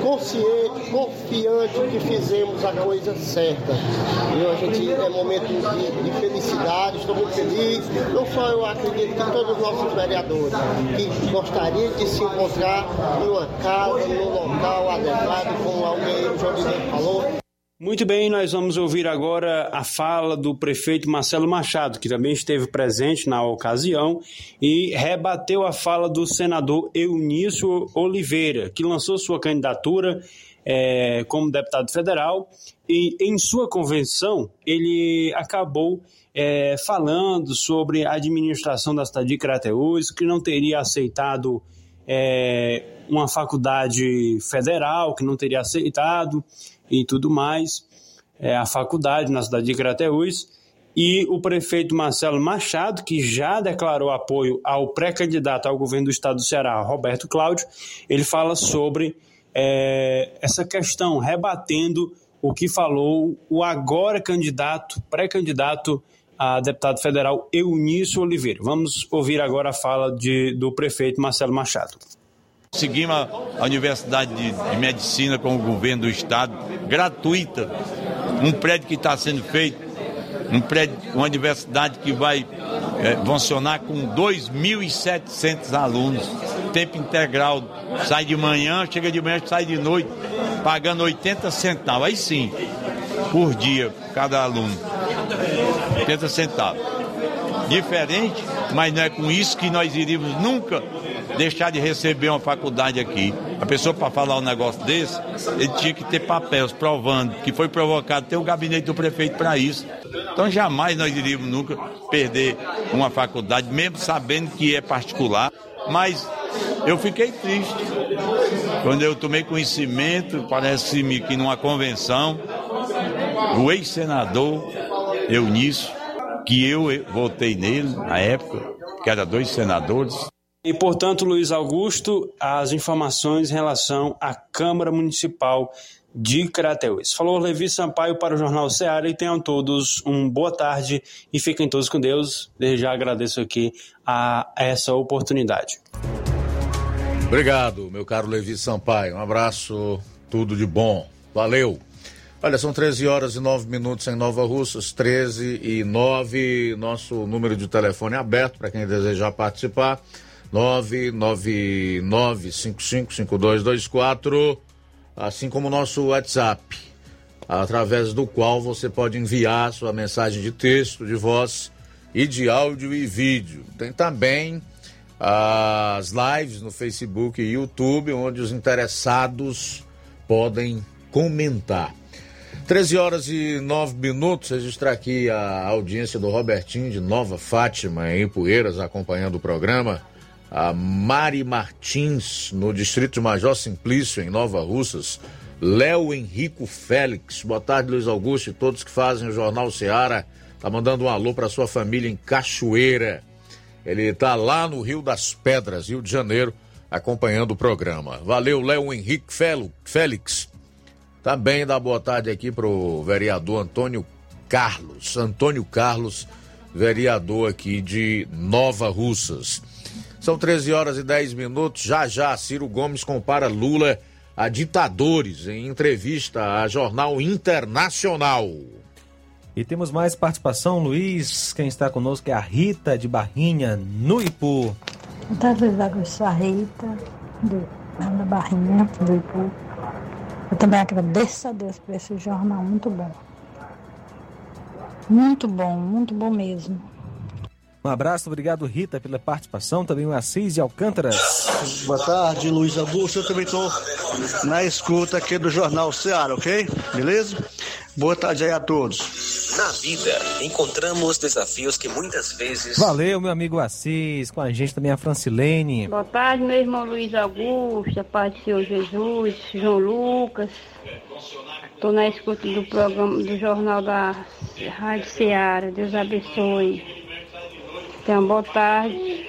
consciente, confiante que fizemos a coisa certa. E a gente é momento de, de felicidade, estou muito feliz. Não só eu acredito que todos os nossos vereadores que gostariam de se encontrar numa casa, num local adequado, como alguém, o João falou, muito bem, nós vamos ouvir agora a fala do prefeito Marcelo Machado, que também esteve presente na ocasião e rebateu a fala do senador Eunício Oliveira, que lançou sua candidatura é, como deputado federal e em sua convenção ele acabou é, falando sobre a administração da cidade de Crateús, que não teria aceitado é, uma faculdade federal, que não teria aceitado e tudo mais, é, a faculdade na cidade de Crateús, e o prefeito Marcelo Machado, que já declarou apoio ao pré-candidato ao governo do estado do Ceará, Roberto Cláudio, ele fala sobre é, essa questão, rebatendo o que falou o agora candidato, pré-candidato a deputado federal Eunício Oliveira. Vamos ouvir agora a fala de, do prefeito Marcelo Machado. Seguimos a Universidade de, Medicina com o governo do Estado, gratuita. Um prédio que está sendo feito, um prédio, uma universidade que vai é, funcionar com 2.700 alunos, tempo integral, sai de manhã, chega de manhã, sai de noite, pagando 80 centavos, aí sim, por dia, cada aluno. 80 centavos. Diferente, mas não é com isso que nós iríamos nunca deixar de receber uma faculdade aqui. A pessoa, para falar um negócio desse, ele tinha que ter papéis provando que foi provocado, ter o gabinete do prefeito para isso. Então jamais nós iríamos nunca perder uma faculdade, mesmo sabendo que é particular. Mas eu fiquei triste. Quando eu tomei conhecimento, parece-me que numa convenção, o ex-senador Eunício, que eu votei nele na época, que era dois senadores, e, portanto, Luiz Augusto, as informações em relação à Câmara Municipal de Crateús. Falou Levi Sampaio para o Jornal Ceará e tenham todos uma boa tarde e fiquem todos com Deus. Desde já agradeço aqui a essa oportunidade. Obrigado, meu caro Levi Sampaio. Um abraço, tudo de bom. Valeu. Olha, são 13 horas e 9 minutos em Nova Russas, 13 e 9. Nosso número de telefone é aberto para quem desejar participar. 999555224, assim como o nosso WhatsApp, através do qual você pode enviar sua mensagem de texto, de voz e de áudio e vídeo. Tem também as lives no Facebook e YouTube, onde os interessados podem comentar. 13 horas e 9 minutos, registrar aqui a audiência do Robertinho de Nova Fátima, em Poeiras, acompanhando o programa a Mari Martins, no distrito Major Simplício, em Nova Russas. Léo Henrico Félix, boa tarde, Luiz Augusto e todos que fazem o Jornal Seara. Tá mandando um alô para sua família em Cachoeira. Ele tá lá no Rio das Pedras, Rio de Janeiro, acompanhando o programa. Valeu, Léo Henrique Félix. Também dá boa tarde aqui pro vereador Antônio Carlos. Antônio Carlos, vereador aqui de Nova Russas. São 13 horas e 10 minutos. Já já, Ciro Gomes compara Lula a ditadores em entrevista a Jornal Internacional. E temos mais participação, Luiz. Quem está conosco é a Rita de Barrinha, no Ipu. Boa tarde, Luiz Augusto. A Rita, do, da Barrinha, do Ipu. Eu também agradeço a Deus por esse jornal muito bom. Muito bom, muito bom mesmo. Um abraço, obrigado Rita pela participação, também o Assis de Alcântara. Boa tarde, Luiz Augusto. Eu também estou na escuta aqui do Jornal Ceará, ok? Beleza? Boa tarde aí a todos. Na vida, encontramos desafios que muitas vezes. Valeu, meu amigo Assis, com a gente também a Francilene. Boa tarde, meu irmão Luiz Augusto, a paz do Senhor Jesus, João Lucas. Estou na escuta do programa, do jornal da Rádio Ceará. Deus abençoe. Tenha uma boa tarde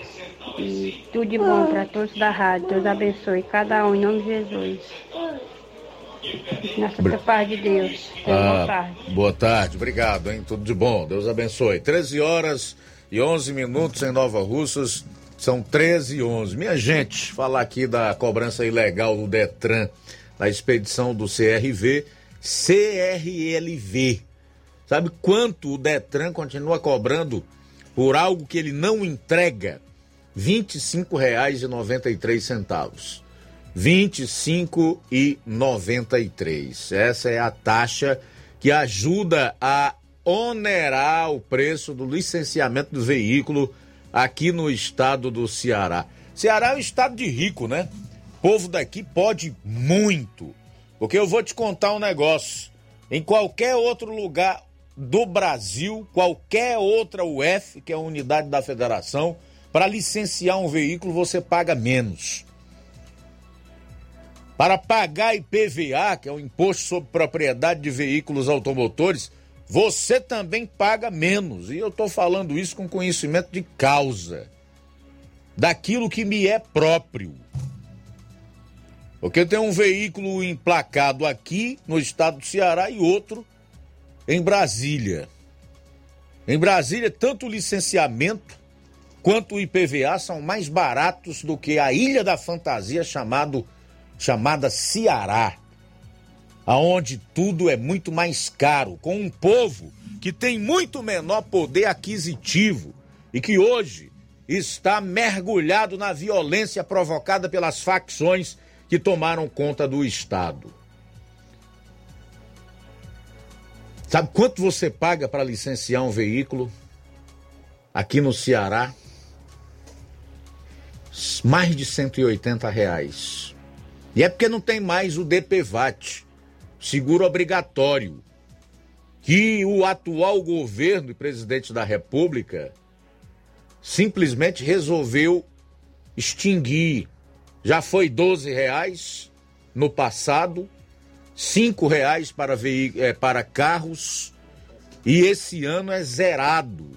e tudo de bom para todos da rádio. Deus abençoe cada um em nome de Jesus. Na santa paz de Deus. Tenha uma boa Ah, tarde. boa tarde, obrigado, hein? Tudo de bom, Deus abençoe. 13 horas e 11 minutos em Nova Russas, são 13 e 11. Minha gente, falar aqui da cobrança ilegal do Detran na expedição do CRV, CRLV. Sabe quanto o Detran continua cobrando por algo que ele não entrega? R$ 25,93. R$ 25,93. Essa é a taxa que ajuda a onerar o preço do licenciamento do veículo aqui no estado do Ceará. Ceará é um estado de rico, né? O povo daqui pode muito. Porque eu vou te contar um negócio. Em qualquer outro lugar do Brasil, qualquer outra UF, que é a unidade da federação, para licenciar um veículo você paga menos. Para pagar IPVA, que é o Imposto sobre Propriedade de Veículos Automotores, você também paga menos. E eu estou falando isso com conhecimento de causa. Daquilo que me é próprio. Porque tenho um veículo emplacado aqui no estado do Ceará e outro em Brasília. Em Brasília, tanto o licenciamento quanto o IPVA são mais baratos do que a Ilha da Fantasia chamado, chamada Ceará, aonde tudo é muito mais caro, com um povo que tem muito menor poder aquisitivo e que hoje está mergulhado na violência provocada pelas facções que tomaram conta do Estado. Sabe quanto você paga para licenciar um veículo aqui no Ceará? Mais de 180 reais. E é porque não tem mais o DPVAT, seguro obrigatório, que o atual governo e presidente da República simplesmente resolveu extinguir. Já foi 12 reais no passado, cinco reais para, eh, para carros e esse ano é zerado,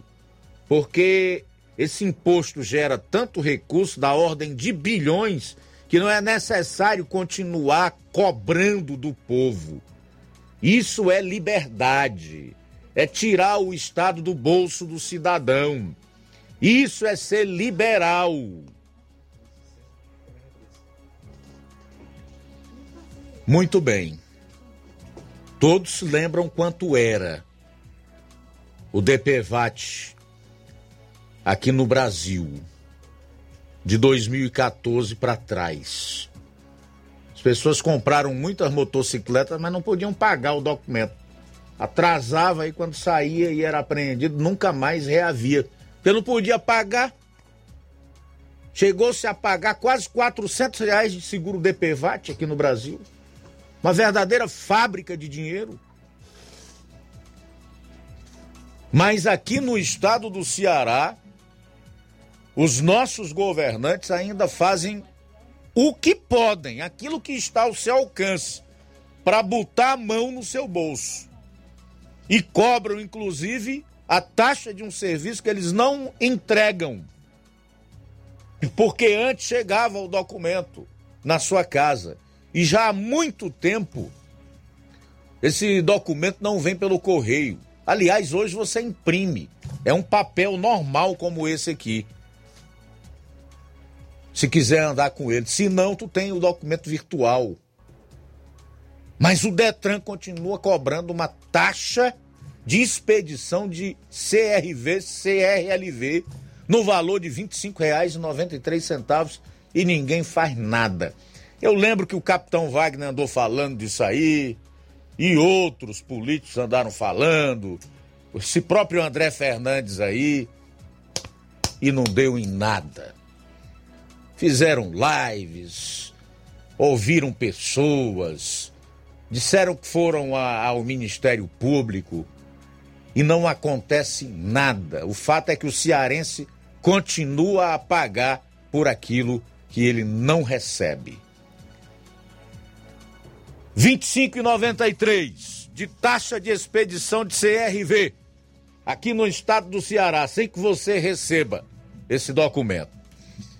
porque esse imposto gera tanto recurso da ordem de bilhões que não é necessário continuar cobrando do povo. Isso é liberdade, é tirar o Estado do bolso do cidadão. Isso é ser liberal. Muito bem. Todos lembram quanto era o DPVAT aqui no Brasil de 2014 para trás. As pessoas compraram muitas motocicletas, mas não podiam pagar o documento. Atrasava aí quando saía e era apreendido, nunca mais reavia. Porque não podia pagar. Chegou-se a pagar quase 400 reais de seguro DPVAT aqui no Brasil. Uma verdadeira fábrica de dinheiro. Mas aqui no estado do Ceará, os nossos governantes ainda fazem o que podem, aquilo que está ao seu alcance, para botar a mão no seu bolso. E cobram, inclusive, a taxa de um serviço que eles não entregam. Porque antes chegava o documento na sua casa. E já há muito tempo esse documento não vem pelo correio. Aliás, hoje você imprime. É um papel normal como esse aqui. Se quiser andar com ele. Se não, tu tem o documento virtual. Mas o Detran continua cobrando uma taxa de expedição de CRV, CRLV, no valor de R$ 25,93 e ninguém faz nada. Eu lembro que o capitão Wagner andou falando disso aí, e outros políticos andaram falando, esse próprio André Fernandes aí, e não deu em nada. Fizeram lives, ouviram pessoas, disseram que foram a, ao Ministério Público e não acontece nada. O fato é que o cearense continua a pagar por aquilo que ele não recebe. 25,93 de taxa de expedição de CRV aqui no estado do Ceará, sem que você receba esse documento.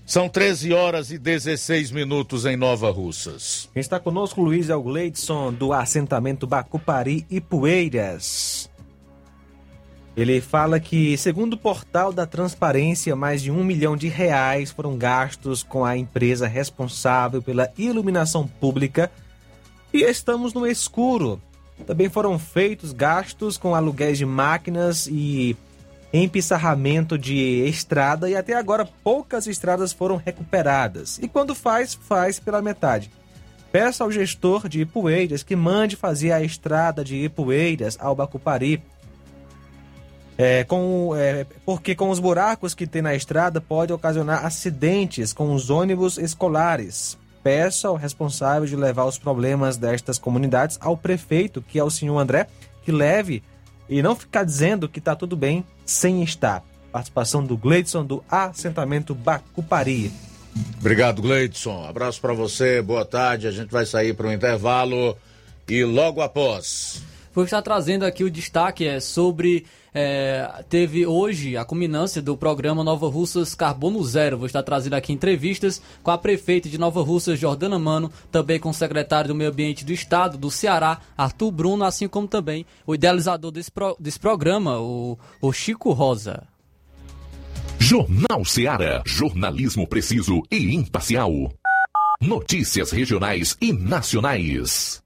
São 13 horas e 16 minutos em Nova Russas. Quem está conosco, Luiz Elgleidson, do assentamento Bacupari e Poeiras. Ele fala que, segundo o portal da transparência, mais de um milhão de reais foram gastos com a empresa responsável pela iluminação pública e estamos no escuro. Também foram feitos gastos com aluguéis de máquinas e empissarramento de estrada e até agora poucas estradas foram recuperadas. E quando faz, faz pela metade. Peço ao gestor de Ipueiras que mande fazer a estrada de Ipueiras ao Bacupari. É, com, é, porque com os buracos que tem na estrada pode ocasionar acidentes com os ônibus escolares. Peço ao responsável de levar os problemas destas comunidades ao prefeito, que é o senhor André, que leve e não ficar dizendo que está tudo bem sem estar. Participação do Gleidson do assentamento Bacupari. Obrigado, Gleidson. Abraço para você, boa tarde. A gente vai sair para o intervalo e logo após. Vou estar trazendo aqui o destaque é sobre é, teve hoje a culminância do programa Nova Russas Carbono Zero. Vou estar trazendo aqui entrevistas com a prefeita de Nova Russas, Jordana Mano, também com o secretário do Meio Ambiente do Estado, do Ceará, Arthur Bruno, assim como também o idealizador desse, pro, desse programa, o, o Chico Rosa. Jornal Ceará, jornalismo preciso e imparcial. Notícias regionais e nacionais.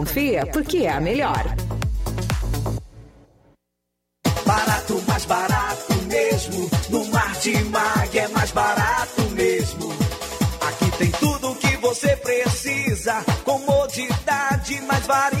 porque é a melhor. Barato, mais barato mesmo. No Martimag é mais barato mesmo. Aqui tem tudo o que você precisa. Comodidade, mais variedade.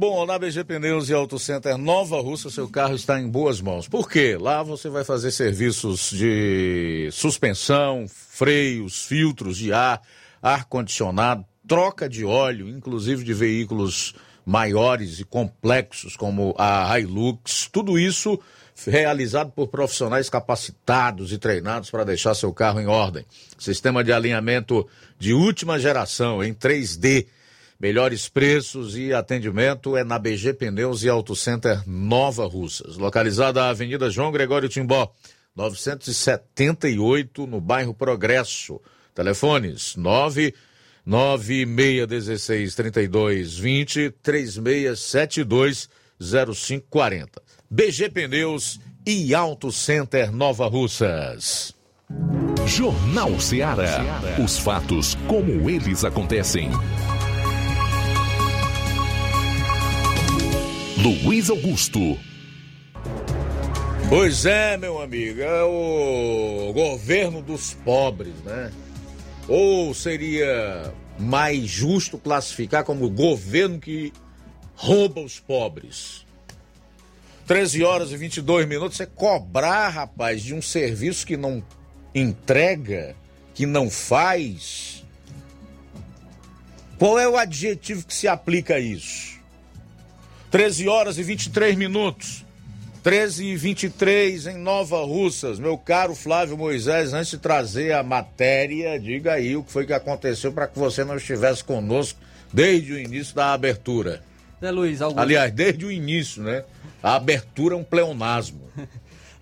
Bom, na BG Pneus e Auto Center Nova Russa, seu carro está em boas mãos. Por quê? Lá você vai fazer serviços de suspensão, freios, filtros de ar, ar-condicionado, troca de óleo, inclusive de veículos maiores e complexos como a Hilux. Tudo isso realizado por profissionais capacitados e treinados para deixar seu carro em ordem. Sistema de alinhamento de última geração em 3D Melhores preços e atendimento é na BG Pneus e Auto Center Nova Russas, localizada na Avenida João Gregório Timbó, 978, no bairro Progresso. Telefones 9 9616 3220 3672 0540. BG Pneus e Auto Center Nova Russas. Jornal Ceará. Os fatos como eles acontecem. Luiz Augusto. Pois é, meu amigo, é o governo dos pobres, né? Ou seria mais justo classificar como governo que rouba os pobres? 13 horas e 22 minutos, você cobrar, rapaz, de um serviço que não entrega, que não faz. Qual é o adjetivo que se aplica a isso? 13 horas e 23 minutos. 13 e 23 em Nova Russas. Meu caro Flávio Moisés, antes de trazer a matéria, diga aí o que foi que aconteceu para que você não estivesse conosco desde o início da abertura. Zé Luiz, Augusto. Aliás, desde o início, né? A abertura é um pleonasmo.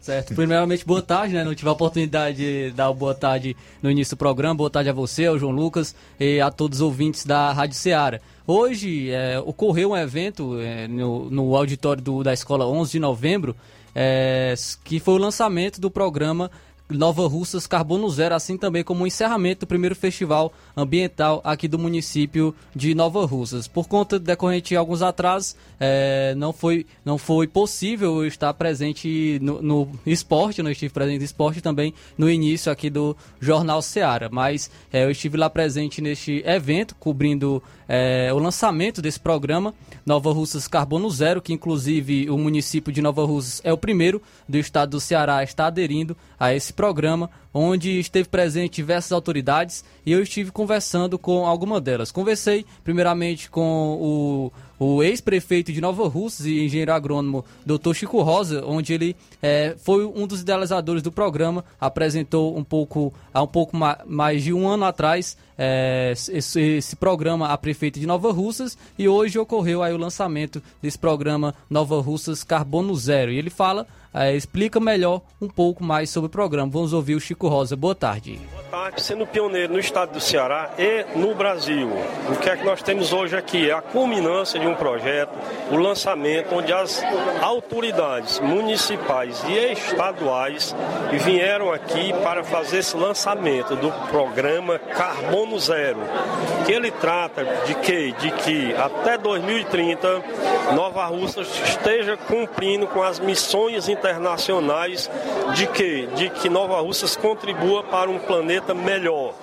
Certo. Primeiramente, boa tarde, né? Não tive a oportunidade de dar boa tarde no início do programa. Boa tarde a você, ao João Lucas e a todos os ouvintes da Rádio Ceará. Hoje é, ocorreu um evento é, no, no auditório do, da escola 11 de novembro, é, que foi o lançamento do programa Nova Russas Carbono Zero, assim também como o encerramento do primeiro festival ambiental aqui do município de Nova Russas. Por conta decorrente de alguns atrasos, é, não, foi, não foi possível estar presente no, no esporte, não estive presente no esporte também no início aqui do Jornal Seara, mas é, eu estive lá presente neste evento, cobrindo é, o lançamento desse programa Nova Russas Carbono Zero, que inclusive o município de Nova Russas é o primeiro do estado do Ceará a estar aderindo a esse programa, onde esteve presente diversas autoridades e eu estive conversando com alguma delas. Conversei primeiramente com o o ex-prefeito de Nova Russas e engenheiro agrônomo Dr. Chico Rosa, onde ele é, foi um dos idealizadores do programa, apresentou um pouco há um pouco mais de um ano atrás é, esse, esse, programa a prefeita de Nova Russas e hoje ocorreu aí o lançamento desse programa Nova Russas Carbono Zero. E ele fala é, explica melhor um pouco mais sobre o programa. Vamos ouvir o Chico Rosa. Boa tarde. Boa tarde. Sendo pioneiro no estado do Ceará e no Brasil, o que é que nós temos hoje aqui? É a culminância de um projeto, o lançamento onde as autoridades municipais e estaduais vieram aqui para fazer esse lançamento do programa Carbono Zero, que ele trata de que, de que até 2030 Nova Russa esteja cumprindo com as missões internacionais internacionais de que? De que Nova Russas contribua para um planeta melhor.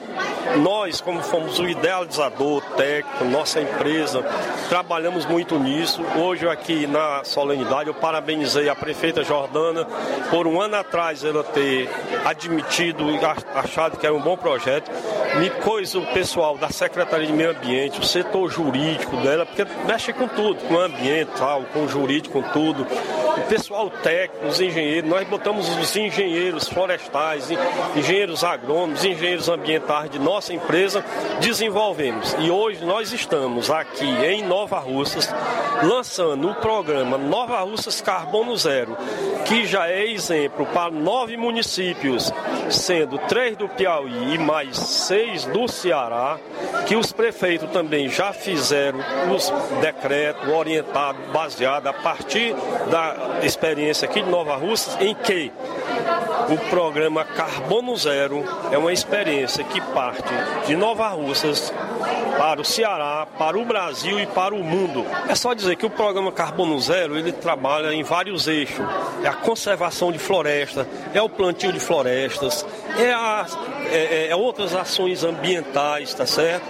Nós, como fomos o idealizador técnico, nossa empresa, trabalhamos muito nisso. Hoje, aqui na solenidade, eu parabenizei a prefeita Jordana por um ano atrás ela ter admitido e achado que era um bom projeto. Me coisa o pessoal da Secretaria de Meio Ambiente, o setor jurídico dela, porque mexe com tudo, com o ambiente, tal, com o jurídico, com tudo. O pessoal técnico, os engenheiros, nós botamos os engenheiros florestais, engenheiros agrônomos, engenheiros ambientais de nossa empresa, desenvolvemos. E hoje nós estamos aqui em Nova Russas, lançando o programa Nova Russas Carbono Zero, que já é exemplo para nove municípios, sendo três do Piauí e mais seis do Ceará, que os prefeitos também já fizeram os decretos orientados, baseados a partir da experiência aqui de Nova Rússia, em que o programa Carbono Zero é uma experiência que parte de Nova Russas para o Ceará, para o Brasil e para o mundo. É só dizer que o programa Carbono Zero ele trabalha em vários eixos. É a conservação de floresta, é o plantio de florestas, é, a, é, é outras ações ambientais, tá certo?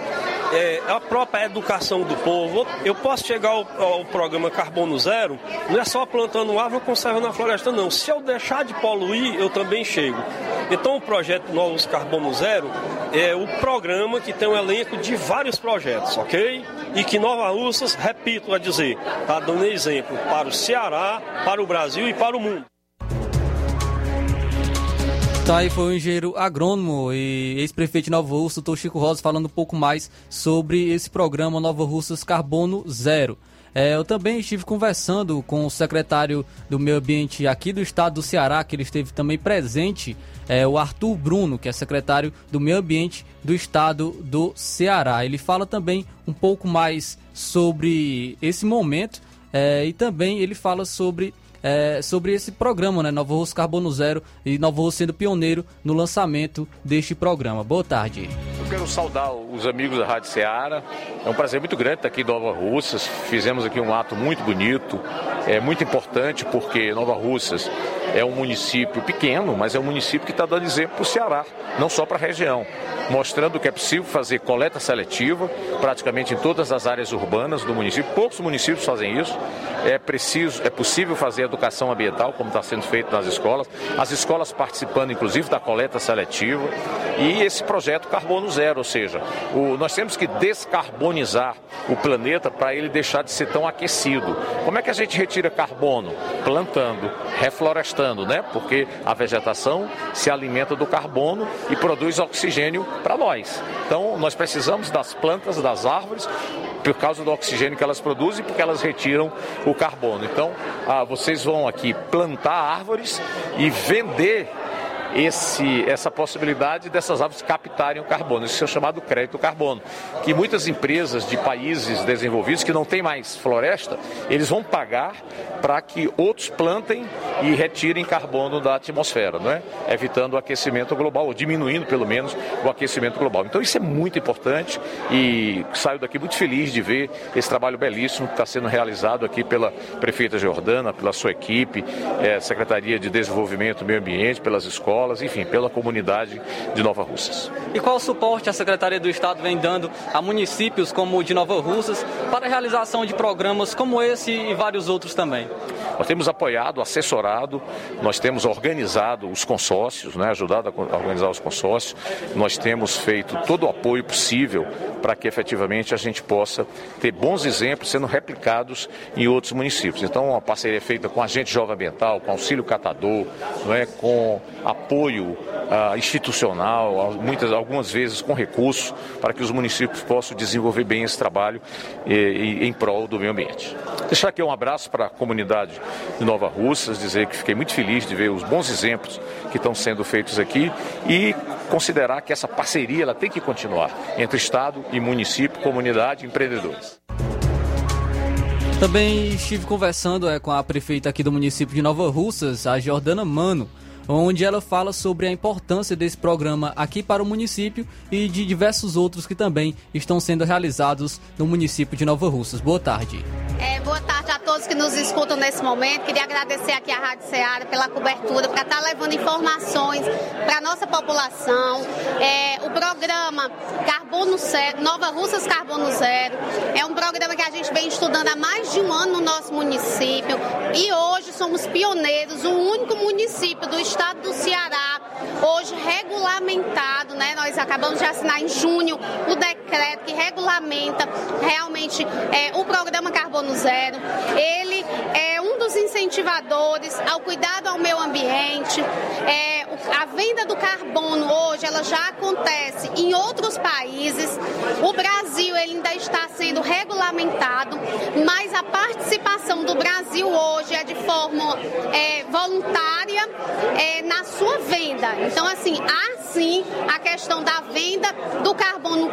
é, a própria educação do povo. Eu posso chegar ao, ao, programa Carbono Zero, não é só plantando árvore conservando a floresta, não. Se eu deixar de poluir, eu também chego. Então o projeto Novos Carbono Zero é o programa que tem um elenco de vários projetos, ok? E que Nova Russas, repito a dizer, está dando exemplo para o Ceará, para o Brasil e para o mundo. Tá aí foi o engenheiro agrônomo e ex-prefeito de Nova Russa, doutor Chico Rosa, falando um pouco mais sobre esse programa Nova Russas Carbono Zero. É, eu também estive conversando com o secretário do Meio Ambiente aqui do estado do Ceará, que ele esteve também presente, é, o Arthur Bruno, que é secretário do Meio Ambiente do estado do Ceará. Ele fala também um pouco mais sobre esse momento é, e também ele fala sobre é, sobre esse programa, né? Nova Russo Carbono Zero e Nova Russo sendo pioneiro no lançamento deste programa. Boa tarde. Eu quero saudar os amigos da Rádio Ceará. É um prazer muito grande estar aqui em Nova Russas. Fizemos aqui um ato muito bonito, é muito importante porque Nova Russas é um município pequeno, mas é um município que está dando exemplo para o Ceará, não só para a região, mostrando que é possível fazer coleta seletiva praticamente em todas as áreas urbanas do município. Poucos municípios fazem isso. É preciso, é possível fazer educação ambiental, como está sendo feito nas escolas, as escolas participando inclusive da coleta seletiva e esse projeto Carbono Zero, ou seja, o, nós temos que descarbonizar o planeta para ele deixar de ser tão aquecido. Como é que a gente retira carbono? Plantando, reflorestando, né? Porque a vegetação se alimenta do carbono e produz oxigênio para nós. Então, nós precisamos das plantas, das árvores, por causa do oxigênio que elas produzem, porque elas retiram o carbono. Então, ah, vocês vão aqui plantar árvores e vender esse, essa possibilidade dessas árvores captarem o carbono. Isso é chamado crédito carbono. Que muitas empresas de países desenvolvidos que não têm mais floresta, eles vão pagar para que outros plantem e retirem carbono da atmosfera, não é? evitando o aquecimento global, ou diminuindo pelo menos o aquecimento global. Então isso é muito importante e saio daqui muito feliz de ver esse trabalho belíssimo que está sendo realizado aqui pela prefeita Jordana, pela sua equipe, é, Secretaria de Desenvolvimento e Meio Ambiente, pelas escolas escolas, enfim, pela comunidade de Nova Russas. E qual suporte a Secretaria do Estado vem dando a municípios como o de Nova Russas para a realização de programas como esse e vários outros também? Nós temos apoiado, assessorado, nós temos organizado os consórcios, né, ajudado a organizar os consórcios, nós temos feito todo o apoio possível para que efetivamente a gente possa ter bons exemplos sendo replicados em outros municípios. Então, uma parceria feita com a Agente Jovem Ambiental, com Auxílio Catador, não é, com apoio uh, institucional, muitas, algumas vezes com recursos, para que os municípios possam desenvolver bem esse trabalho e, e, em prol do meio ambiente. Deixar aqui um abraço para a comunidade de Nova Russas, dizer que fiquei muito feliz de ver os bons exemplos que estão sendo feitos aqui e considerar que essa parceria ela tem que continuar entre Estado e município, comunidade e empreendedores. Também estive conversando é, com a prefeita aqui do município de Nova Russas, a Jordana Mano onde ela fala sobre a importância desse programa aqui para o município e de diversos outros que também estão sendo realizados no município de Nova Russas. Boa tarde. É, boa tarde a todos que nos escutam nesse momento. Queria agradecer aqui à Rádio Ceará pela cobertura, para estar levando informações para a nossa população. É, o programa Carbono Zero, Nova Russas Carbono Zero, é um programa que a gente vem estudando há mais de um ano no nosso município e hoje somos pioneiros, o único município do estado estado do Ceará, hoje regulamentado, né? Nós acabamos de assinar em junho o decreto que regulamenta realmente é, o programa Carbono Zero. Ele é um dos incentivadores ao cuidado ao meio ambiente. É, a venda do carbono hoje ela já acontece em outros países. O Brasil ele ainda está sendo regulamentado, mas a participação do Brasil hoje é de forma é, voluntária é, na sua venda. Então, assim, há sim a questão da venda do carbono,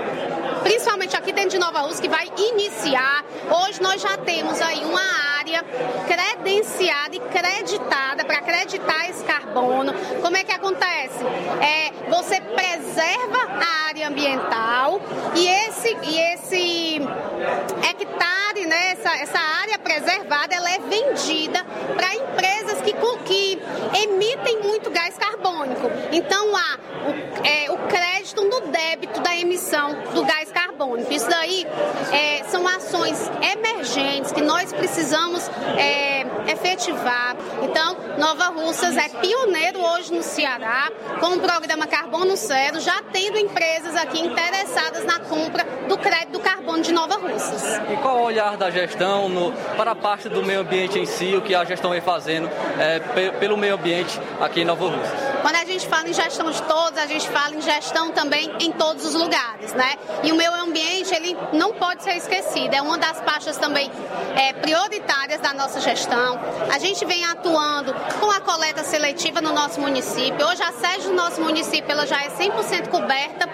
principalmente aqui dentro de Nova Rússia, que vai iniciar. Hoje nós já temos aí uma área credenciada e creditada para acreditar esse carbono. Como é que acontece? É, você preserva a área ambiental e esse, e esse hectare, né, essa, essa área preservada, ela é vendida para empresas que, que emitem muito gás carbônico. Então há o, é, o crédito no débito da emissão do gás carbônico. Isso daí é, são ações emergentes que nós precisamos é, efetivar. Então, Nova Russas é pioneiro hoje no Ceará com o programa Carbono Zero, já tendo empresas aqui interessadas na compra do crédito do carbono de Nova Russas. E qual o olhar da gestão no, para a parte do meio ambiente em si, o que a gestão vem fazendo é, pelo meio ambiente aqui em Nova Russas? Quando a gente fala em gestão de todos, a gente fala em gestão também em todos os lugares, né? E o meio ambiente, ele não pode ser esquecido. É uma das pastas também é, prioritárias da nossa gestão. A gente vem atuando com a coleta seletiva no nosso município. Hoje a sede do nosso município ela já é 100% coberta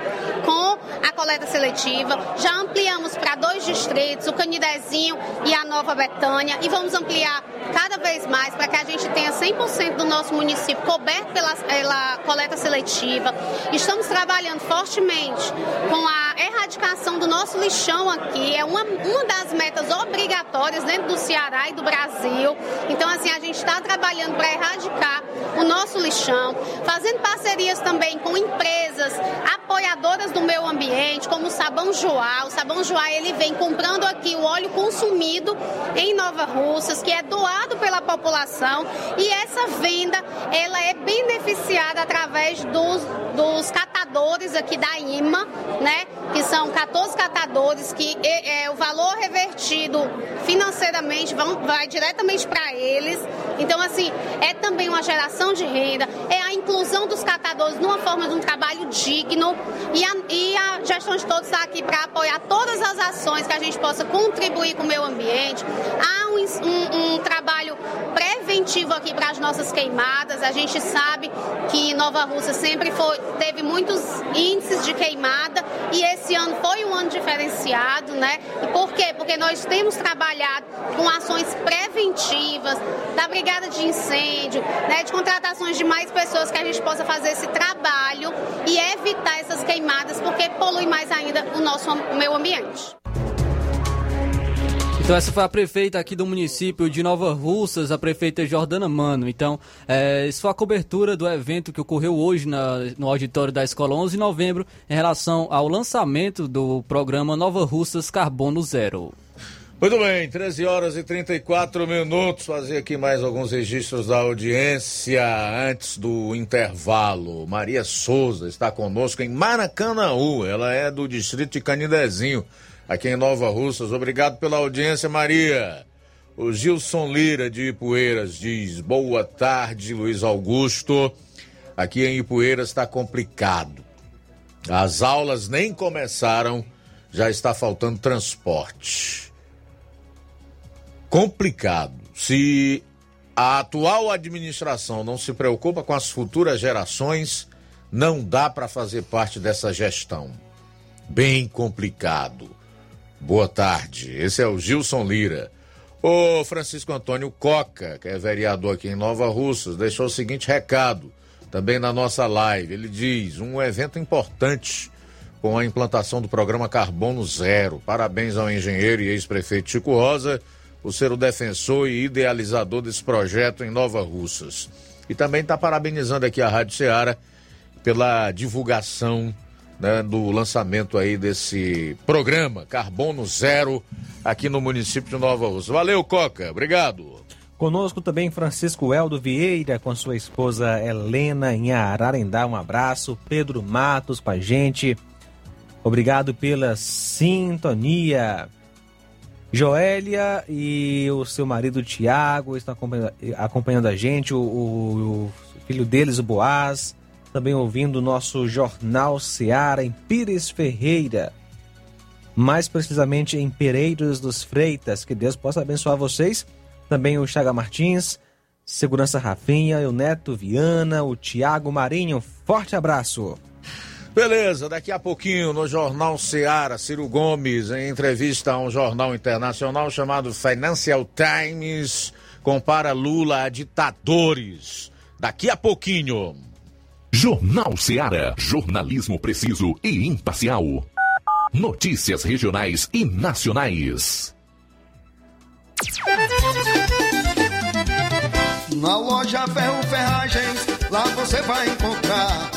com a coleta seletiva. Já ampliamos para dois distritos, o Canidezinho e a Nova Betânia, e vamos ampliar cada vez mais para que a gente tenha 100% do nosso município coberto pela, pela coleta seletiva. Estamos trabalhando fortemente com a erradicação do nosso lixão aqui. É uma, uma das metas obrigatórias dentro do Ceará e do Brasil. Então, assim, a gente está trabalhando para erradicar o nosso lixão, fazendo parcerias também com empresas apoiadoras do meio ambiente, como o Sabão Joá. O Sabão Joá, ele vem comprando aqui o óleo consumido em Nova Russas, que é doado pela população, e essa venda, ela é beneficiada através dos, dos catadores aqui da IMA, né? Que são 14 catadores que é o valor revertido financeiramente vão, vai diretamente para eles. Então, assim, é também uma geração de renda, é a inclusão dos catadores numa forma de um trabalho digno e a, e a gestão de todos está aqui para apoiar todas as ações que a gente possa contribuir com o meio ambiente. Há um, um, um trabalho preventivo aqui para as nossas queimadas. A gente sabe que Nova Rússia sempre foi, teve muitos índices de queimada e esse ano foi um ano diferenciado, né? E por quê? Porque nós temos trabalhado com ações preventivas da brigada de incêndio, né? De contratações de mais pessoas que a gente possa fazer esse trabalho e evitar essas queimadas, porque polui mais ainda o nosso meio ambiente. Então essa foi a prefeita aqui do município de Nova Russas, a prefeita Jordana Mano. Então, é, isso foi a cobertura do evento que ocorreu hoje na, no auditório da Escola 11 de novembro em relação ao lançamento do programa Nova Russas Carbono Zero. Muito bem, 13 horas e 34 minutos. Fazer aqui mais alguns registros da audiência antes do intervalo. Maria Souza está conosco em Maracanãú. Ela é do distrito de Canidezinho aqui em Nova Russas. Obrigado pela audiência, Maria. O Gilson Lira de Ipueiras diz: Boa tarde, Luiz Augusto. Aqui em Ipueiras está complicado. As aulas nem começaram, já está faltando transporte. Complicado. Se a atual administração não se preocupa com as futuras gerações, não dá para fazer parte dessa gestão. Bem complicado. Boa tarde. Esse é o Gilson Lira. O Francisco Antônio Coca, que é vereador aqui em Nova Russas, deixou o seguinte recado também na nossa live. Ele diz: um evento importante com a implantação do programa Carbono Zero. Parabéns ao engenheiro e ex-prefeito Chico Rosa por ser o defensor e idealizador desse projeto em Nova Russas. E também está parabenizando aqui a Rádio Ceará pela divulgação né, do lançamento aí desse programa Carbono Zero aqui no município de Nova Rússia. Valeu, Coca. Obrigado. Conosco também Francisco Eldo Vieira com sua esposa Helena em Ararendá. Um abraço. Pedro Matos com a gente. Obrigado pela sintonia. Joélia e o seu marido Tiago estão acompanhando, acompanhando a gente, o, o- o filho deles, o Boaz, também ouvindo o nosso Jornal Seara em Pires Ferreira, mais precisamente em Pereiros dos Freitas. Que Deus possa abençoar vocês. Também o Chaga Martins, Segurança Rafinha, o Neto Viana, o Tiago Marinho. Forte abraço. Beleza, daqui a pouquinho no Jornal Seara, Ciro Gomes, em entrevista a um jornal internacional chamado Financial Times, compara Lula a ditadores. Daqui a pouquinho. Jornal Seara. Jornalismo preciso e imparcial. Notícias regionais e nacionais. Na loja Ferro Ferragens, lá você vai encontrar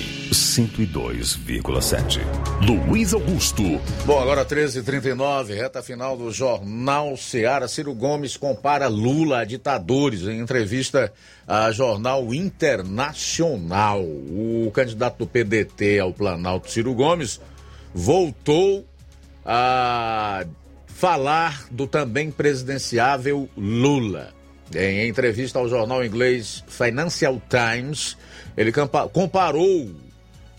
102,7. Luiz Augusto. Bom, agora 13h39, reta final do Jornal Seara. Ciro Gomes compara Lula a ditadores em entrevista a Jornal Internacional. O candidato do PDT ao Planalto, Ciro Gomes, voltou a falar do também presidenciável Lula. Em entrevista ao jornal inglês Financial Times, ele comparou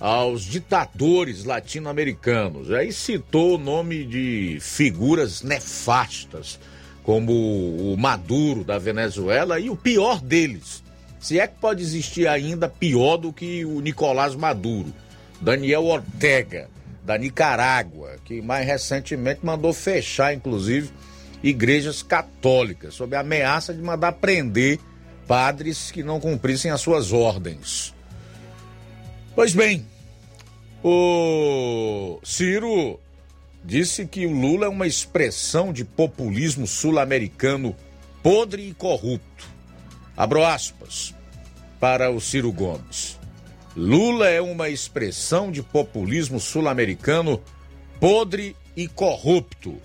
aos ditadores latino-americanos. Aí citou o nome de figuras nefastas, como o Maduro da Venezuela e o pior deles. Se é que pode existir ainda pior do que o Nicolás Maduro, Daniel Ortega, da Nicarágua, que mais recentemente mandou fechar, inclusive, igrejas católicas, sob a ameaça de mandar prender padres que não cumprissem as suas ordens. Pois bem, o Ciro disse que o Lula é uma expressão de populismo sul-americano podre e corrupto. Abro aspas para o Ciro Gomes. Lula é uma expressão de populismo sul-americano podre e corrupto.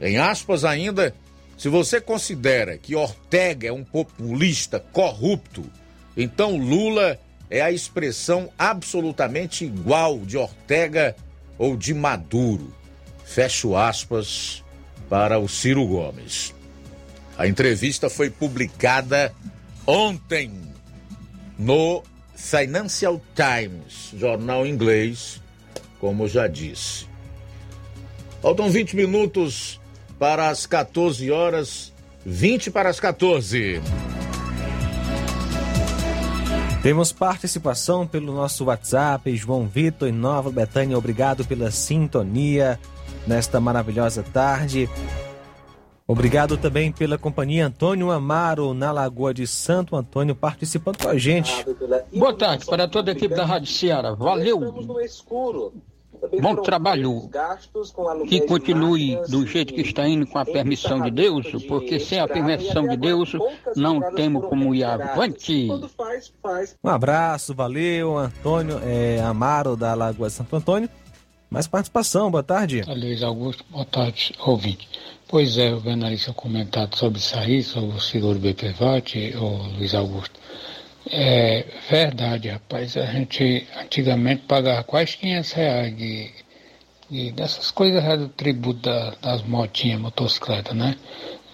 Em aspas ainda, se você considera que Ortega é um populista corrupto, então Lula é a expressão absolutamente igual de Ortega ou de Maduro. Fecho aspas para o Ciro Gomes. A entrevista foi publicada ontem no Financial Times, jornal inglês, como já disse. Faltam 20 minutos para as 14 horas, 20 para as 14. Temos participação pelo nosso WhatsApp, João Vitor em Nova Betânia. Obrigado pela sintonia nesta maravilhosa tarde. Obrigado também pela companhia Antônio Amaro, na Lagoa de Santo Antônio, participando com a gente. Boa tarde para toda a equipe da Rádio Ceará. Valeu. Bom trabalho. Que continue do jeito que está indo com a permissão de Deus, porque sem a permissão de Deus não temos como ir avante. Um abraço, valeu, Antônio é, Amaro, da Lagoa de Santo Antônio. Mais participação, boa tarde. Luiz Augusto, boa tarde, ouvinte. Pois é, eu vendo aí seu comentário sobre isso aí, sobre o seguro BPVAT, ô Luiz Augusto. É verdade, rapaz. A gente antigamente pagava quase 500 reais de, de dessas coisas do tributo da, das motinhas, motocicleta, né?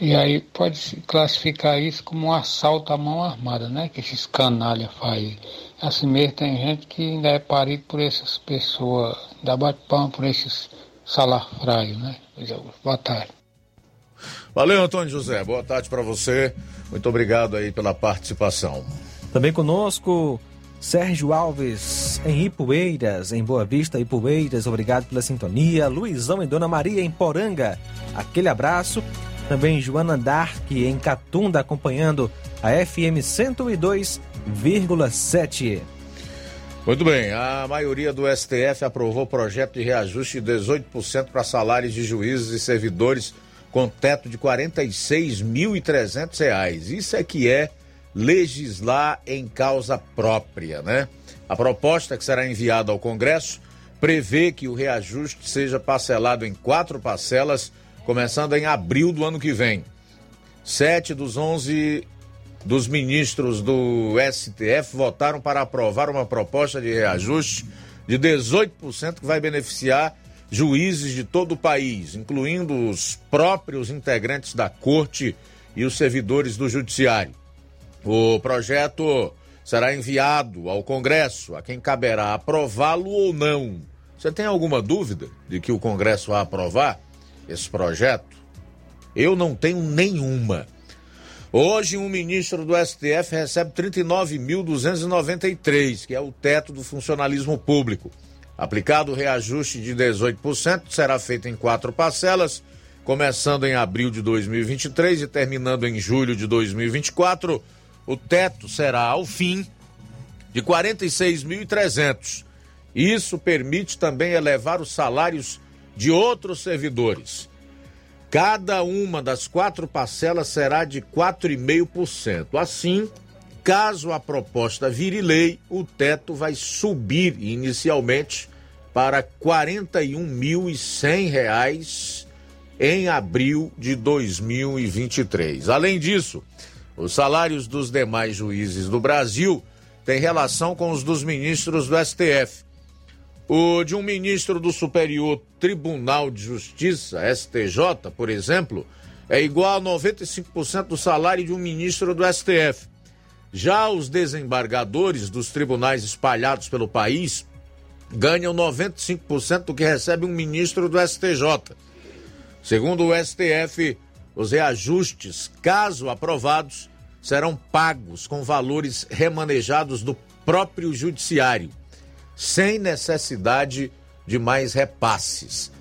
E aí pode classificar isso como um assalto à mão armada, né? Que esses canalha fazem. Assim mesmo tem gente que ainda é parido por essas pessoas, ainda bate pão por esses salafraios, né? Augusto. Boa tarde. Valeu, Antônio José. Boa tarde para você. Muito obrigado aí pela participação. Também conosco, Sérgio Alves em Ipueiras, em Boa Vista, Ipueiras. Obrigado pela sintonia. Luizão e Dona Maria em Poranga. Aquele abraço. Também Joana Dark em Catunda, acompanhando a FM 102,7. Muito bem, a maioria do STF aprovou projeto de reajuste de 18% para salários de juízes e servidores com teto de R$ 46.300. Isso é que é legislar em causa própria, né? A proposta que será enviada ao Congresso prevê que o reajuste seja parcelado em quatro parcelas, começando em abril do ano que vem. Sete dos onze dos ministros do STF votaram para aprovar uma proposta de reajuste de 18% que vai beneficiar juízes de todo o país, incluindo os próprios integrantes da corte e os servidores do judiciário. O projeto será enviado ao Congresso, a quem caberá aprová-lo ou não. Você tem alguma dúvida de que o Congresso vai aprovar esse projeto? Eu não tenho nenhuma. Hoje, um ministro do STF recebe 39.293, que é o teto do funcionalismo público. Aplicado o reajuste de 18%, será feito em quatro parcelas, começando em abril de 2023 e terminando em julho de 2024. O teto será, ao fim, de 46.300. Isso permite também elevar os salários de outros servidores. Cada uma das quatro parcelas será de 4,5%. Assim, Caso a proposta vire lei, o teto vai subir inicialmente para R$ 41.100 em abril de 2023. Além disso, os salários dos demais juízes do Brasil têm relação com os dos ministros do STF. O de um ministro do Superior Tribunal de Justiça, STJ, por exemplo, é igual a 95% do salário de um ministro do STF. Já os desembargadores dos tribunais espalhados pelo país ganham 95% do que recebe um ministro do STJ. Segundo o STF, os reajustes, caso aprovados, serão pagos com valores remanejados do próprio judiciário, sem necessidade de mais repasses.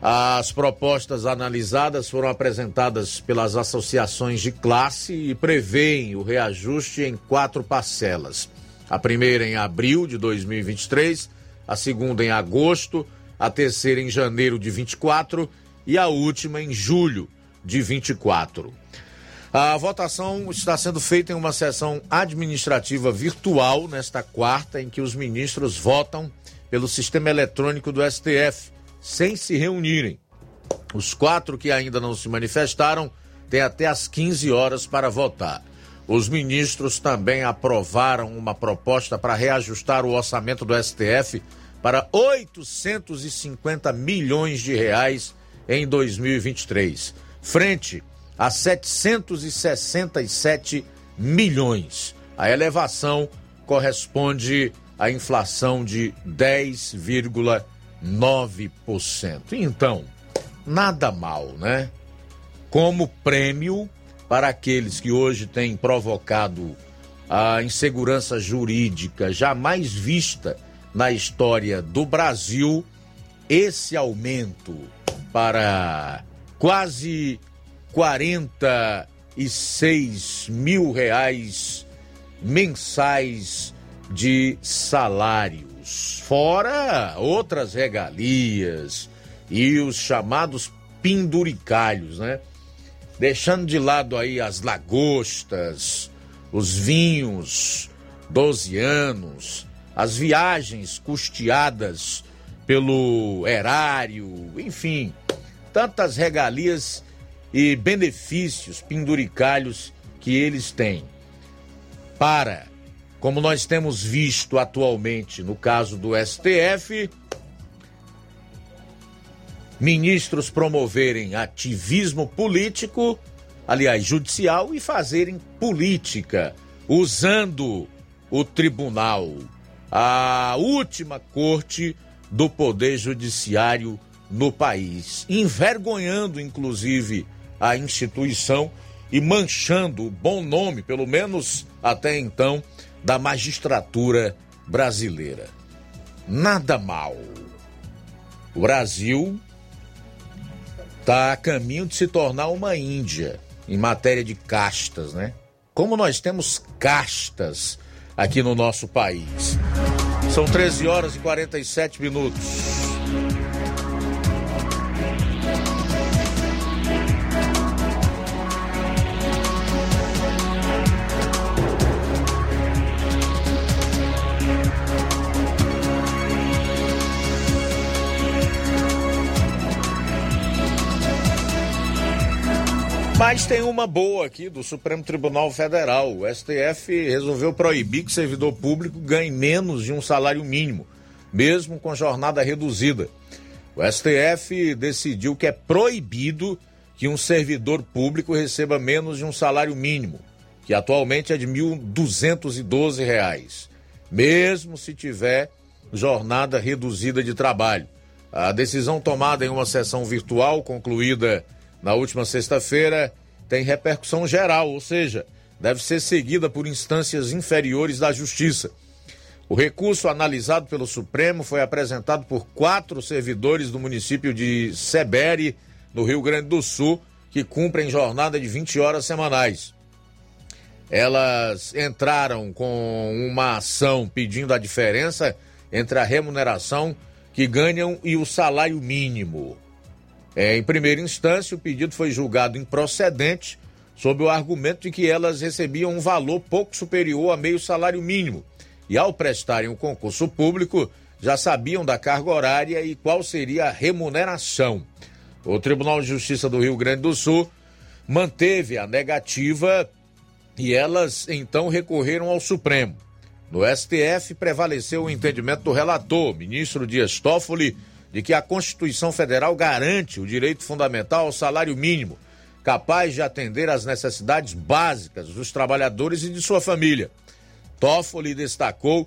As propostas analisadas foram apresentadas pelas associações de classe e prevêem o reajuste em quatro parcelas. A primeira em abril de 2023, a segunda em agosto, a terceira em janeiro de 24 e a última em julho de 24. A votação está sendo feita em uma sessão administrativa virtual nesta quarta, em que os ministros votam pelo sistema eletrônico do STF sem se reunirem. Os quatro que ainda não se manifestaram têm até às 15 horas para votar. Os ministros também aprovaram uma proposta para reajustar o orçamento do STF para 850 milhões de reais em 2023, frente a 767 milhões. A elevação corresponde à inflação de 10,9%. Então, nada mal, né? Como prêmio para aqueles que hoje têm provocado a insegurança jurídica jamais vista na história do Brasil, esse aumento para quase 46 mil reais mensais de salários, fora outras regalias e os chamados penduricalhos, né? Deixando de lado aí as lagostas, os vinhos, 12 anos, as viagens custeadas pelo erário, enfim, tantas regalias e benefícios penduricalhos que eles têm. Para, como nós temos visto atualmente no caso do STF, ministros promoverem ativismo político, aliás, judicial, e fazerem política, usando o tribunal, a última corte do Poder Judiciário no país, envergonhando, inclusive, a instituição e manchando o bom nome, pelo menos até então, da magistratura brasileira. Nada mal. O Brasil está a caminho de se tornar uma Índia em matéria de castas, né? Como nós temos castas aqui no nosso país. São 13 horas e 47 minutos. Mas tem uma boa aqui do Supremo Tribunal Federal. O STF resolveu proibir que servidor público ganhe menos de um salário mínimo, mesmo com jornada reduzida. O STF decidiu que é proibido que um servidor público receba menos de um salário mínimo, que atualmente é de R$ 1.212, mesmo se tiver jornada reduzida de trabalho. A decisão tomada em uma sessão virtual concluída na última sexta-feira tem repercussão geral, ou seja, deve ser seguida por instâncias inferiores da Justiça. O recurso analisado pelo Supremo foi apresentado por quatro servidores do município de Sebere, no Rio Grande do Sul, que cumprem jornada de 20 horas semanais. Elas entraram com uma ação pedindo a diferença entre a remuneração que ganham e o salário mínimo. É, em primeira instância, o pedido foi julgado improcedente sob o argumento de que elas recebiam um valor pouco superior a meio salário mínimo e, ao prestarem o concurso público, já sabiam da carga horária e qual seria a remuneração. O Tribunal de Justiça do Rio Grande do Sul manteve a negativa e elas então recorreram ao Supremo. No STF prevaleceu o entendimento do relator, ministro Dias Toffoli, de que a Constituição Federal garante o direito fundamental ao salário mínimo, capaz de atender às necessidades básicas dos trabalhadores e de sua família. Toffoli destacou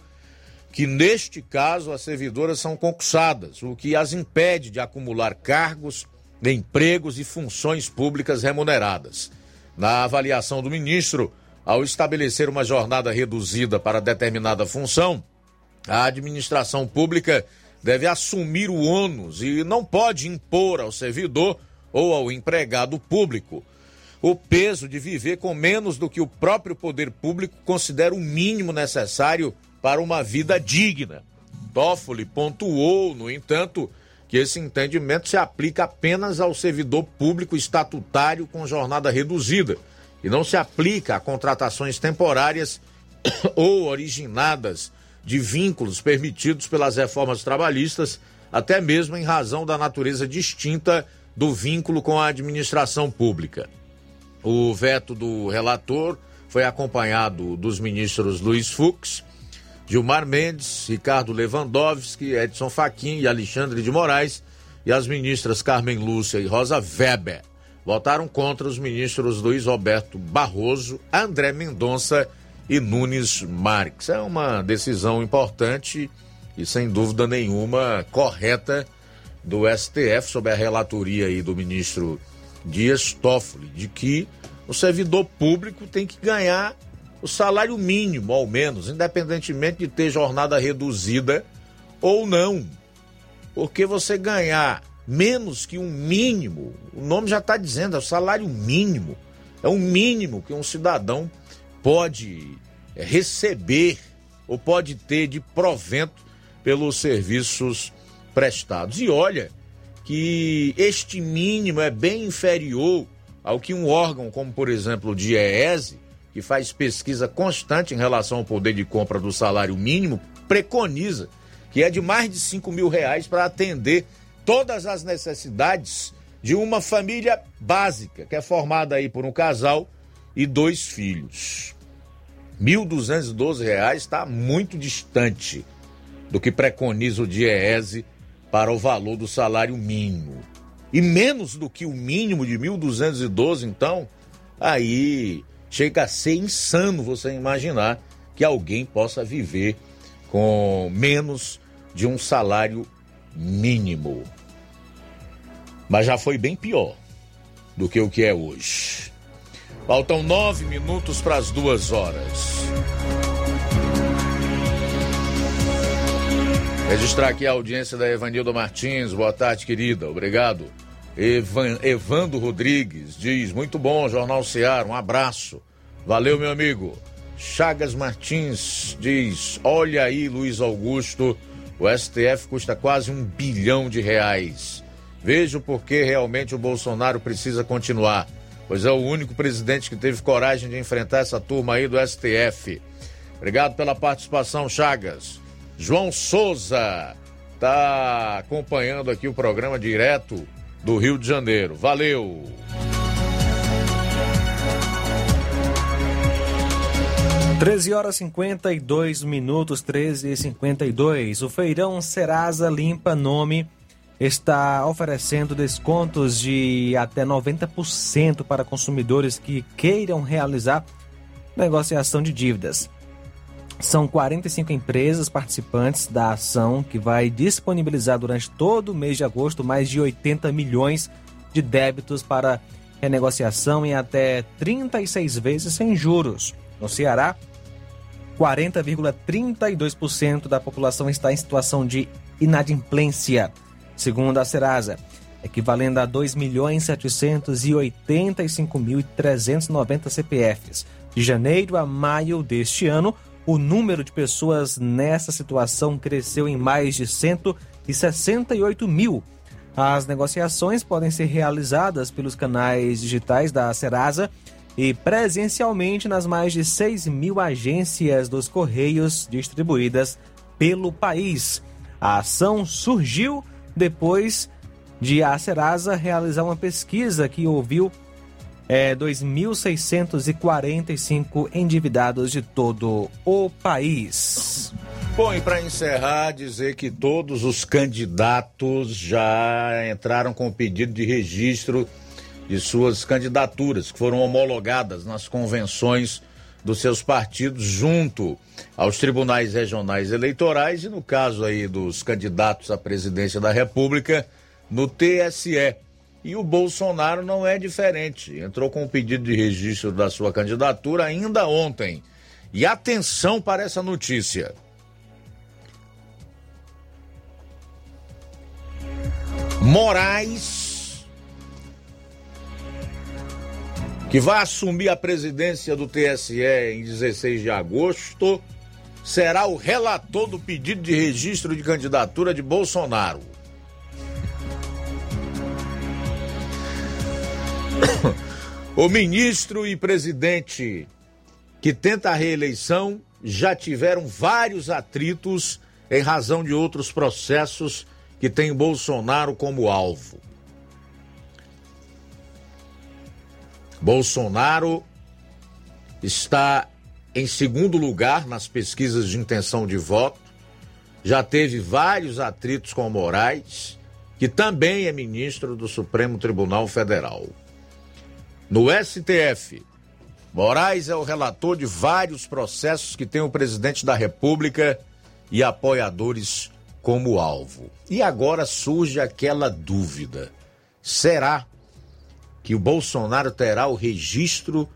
que, neste caso, as servidoras são concursadas, o que as impede de acumular cargos, empregos e funções públicas remuneradas. Na avaliação do ministro, ao estabelecer uma jornada reduzida para determinada função, a administração pública deve assumir o ônus e não pode impor ao servidor ou ao empregado público o peso de viver com menos do que o próprio poder público considera o mínimo necessário para uma vida digna. Toffoli pontuou, no entanto, que esse entendimento se aplica apenas ao servidor público estatutário com jornada reduzida e não se aplica a contratações temporárias ou originadas de vínculos permitidos pelas reformas trabalhistas, até mesmo em razão da natureza distinta do vínculo com a administração pública. O veto do relator foi acompanhado dos ministros Luiz Fux, Gilmar Mendes, Ricardo Lewandowski, Edson Fachin e Alexandre de Moraes, e as ministras Carmen Lúcia e Rosa Weber. Votaram contra os ministros Luiz Roberto Barroso, André Mendonça e Nunes Marques. É uma decisão importante e sem dúvida nenhuma correta do STF sob a relatoria aí do ministro Dias Toffoli de que o servidor público tem que ganhar o salário mínimo, ao menos, independentemente de ter jornada reduzida ou não. Porque você ganhar menos que um mínimo, o nome já está dizendo, é o salário mínimo. É o mínimo que um cidadão pode receber ou pode ter de provento pelos serviços prestados. E olha que este mínimo é bem inferior ao que um órgão como, por exemplo, o DIEESE, que faz pesquisa constante em relação ao poder de compra do salário mínimo, preconiza, que é de mais de 5 mil reais para atender todas as necessidades de uma família básica, que é formada aí por um casal e dois filhos. R$ 1.212 está muito distante do que preconiza o DIEESE para o valor do salário mínimo. E menos do que o mínimo de 1.212, então, aí chega a ser insano você imaginar que alguém possa viver com menos de um salário mínimo. Mas já foi bem pior do que o que é hoje. Faltam nove minutos para as duas horas. Registrar aqui a audiência da Evanilda Martins. Boa tarde, querida. Obrigado. Evan, Evando Rodrigues diz: Muito bom, Jornal Ceará. Um abraço. Valeu, meu amigo. Chagas Martins diz: Olha aí, Luiz Augusto. O STF custa quase um bilhão de reais. Vejo por que realmente o Bolsonaro precisa continuar, pois é o único presidente que teve coragem de enfrentar essa turma aí do STF. Obrigado pela participação, Chagas. João Souza está acompanhando aqui o programa direto do Rio de Janeiro. Valeu! Treze horas cinquenta e dois minutos, treze e cinquenta e dois. O feirão Serasa Limpa Nome está oferecendo descontos de até 90% para consumidores que queiram realizar negociação de dívidas. São 45 empresas participantes da ação que vai disponibilizar durante todo o mês de agosto mais de 80 milhões de débitos para renegociação em até 36 vezes sem juros. No Ceará, 40,32% da população está em situação de inadimplência, segundo a Serasa, equivalendo a 2.785.390 CPFs. De janeiro a maio deste ano, o número de pessoas nessa situação cresceu em mais de 168 mil. As negociações podem ser realizadas pelos canais digitais da Serasa e presencialmente nas mais de 6 mil agências dos Correios distribuídas pelo país. A ação surgiu depois de a Serasa realizar uma pesquisa que ouviu é, 2.645 endividados de todo o país. Bom, e para encerrar, dizer que todos os candidatos já entraram com o pedido de registro de suas candidaturas, que foram homologadas nas convenções dos seus partidos junto aos tribunais regionais eleitorais e no caso aí dos candidatos à presidência da República no TSE. E o Bolsonaro não é diferente. Entrou com o pedido de registro da sua candidatura ainda ontem. E atenção para essa notícia. Moraes, que vai assumir a presidência do TSE em 16 de agosto, será o relator do pedido de registro de candidatura de Bolsonaro. o ministro e presidente que tenta a reeleição já tiveram vários atritos em razão de outros processos que tem Bolsonaro como alvo. Bolsonaro está em segundo lugar nas pesquisas de intenção de voto, já teve vários atritos com Moraes, que também é ministro do Supremo Tribunal Federal. No STF, Moraes é o relator de vários processos que tem o presidente da República e apoiadores como alvo. E agora surge aquela dúvida: será que o Bolsonaro terá o registro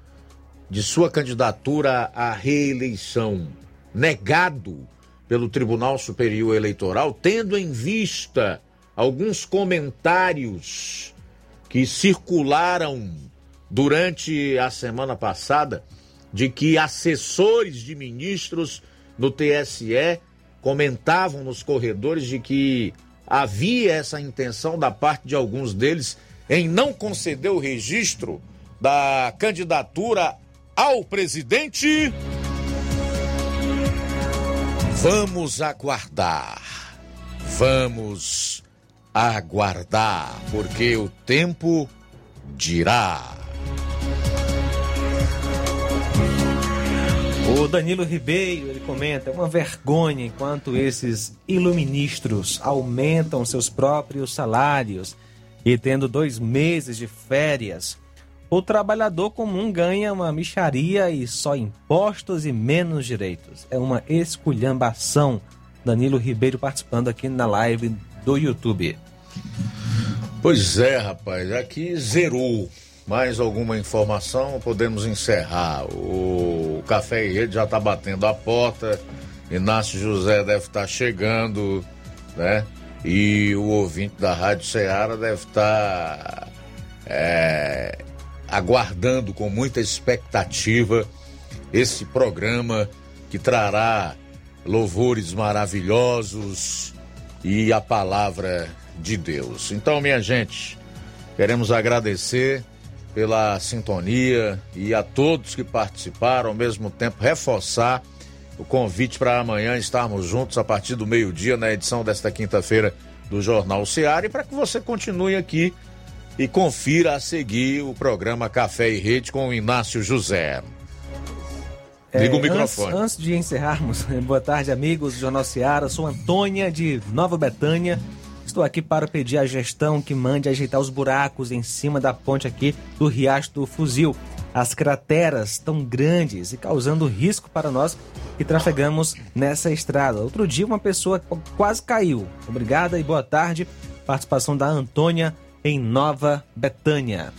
de sua candidatura à reeleição negado pelo Tribunal Superior Eleitoral, tendo em vista alguns comentários que circularam durante a semana passada de que assessores de ministros no TSE comentavam nos corredores de que havia essa intenção da parte de alguns deles em não conceder o registro da candidatura ao presidente. Vamos aguardar. Vamos aguardar, porque o tempo dirá. O Danilo Ribeiro, ele comenta, é uma vergonha enquanto esses iluministros aumentam seus próprios salários e tendo dois meses de férias, o trabalhador comum ganha uma micharia e só impostos e menos direitos. É uma esculhambação. Danilo Ribeiro participando aqui na live do YouTube. Pois é, rapaz, aqui zerou. Mais alguma informação? Podemos encerrar. O Café e Rede já está batendo a porta. Inácio José deve estar tá chegando, né? E o ouvinte da Rádio Ceará deve estar tá, é, aguardando com muita expectativa esse programa que trará louvores maravilhosos e a palavra de Deus. Então, minha gente, queremos agradecer pela sintonia e a todos que participaram, ao mesmo tempo reforçar o convite para amanhã estarmos juntos a partir do meio-dia na edição desta quinta-feira do Jornal Seara e para que você continue aqui e confira a seguir o programa Café e Rede com o Inácio José. Liga é, o microfone. Antes, antes, de encerrarmos, boa tarde, amigos do Jornal Seara. Sou Antônia de Nova Betânia. Estou aqui para pedir à gestão que mande ajeitar os buracos em cima da ponte aqui do Riacho do Fuzil. As crateras tão grandes e causando risco para nós que trafegamos nessa estrada. Outro dia uma pessoa quase caiu. Obrigada e boa tarde. Participação da Antônia em Nova Betânia.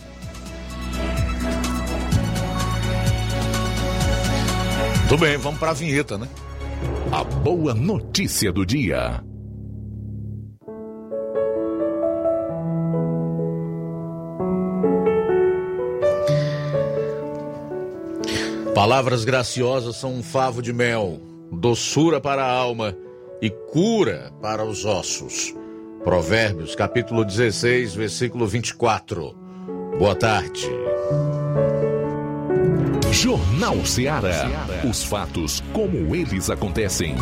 Tudo bem, vamos para a vinheta, né? A boa notícia do dia. Palavras graciosas são um favo de mel, doçura para a alma e cura para os ossos. Provérbios, capítulo 16, versículo 24. Boa tarde. Jornal Ceará. Os fatos como eles acontecem.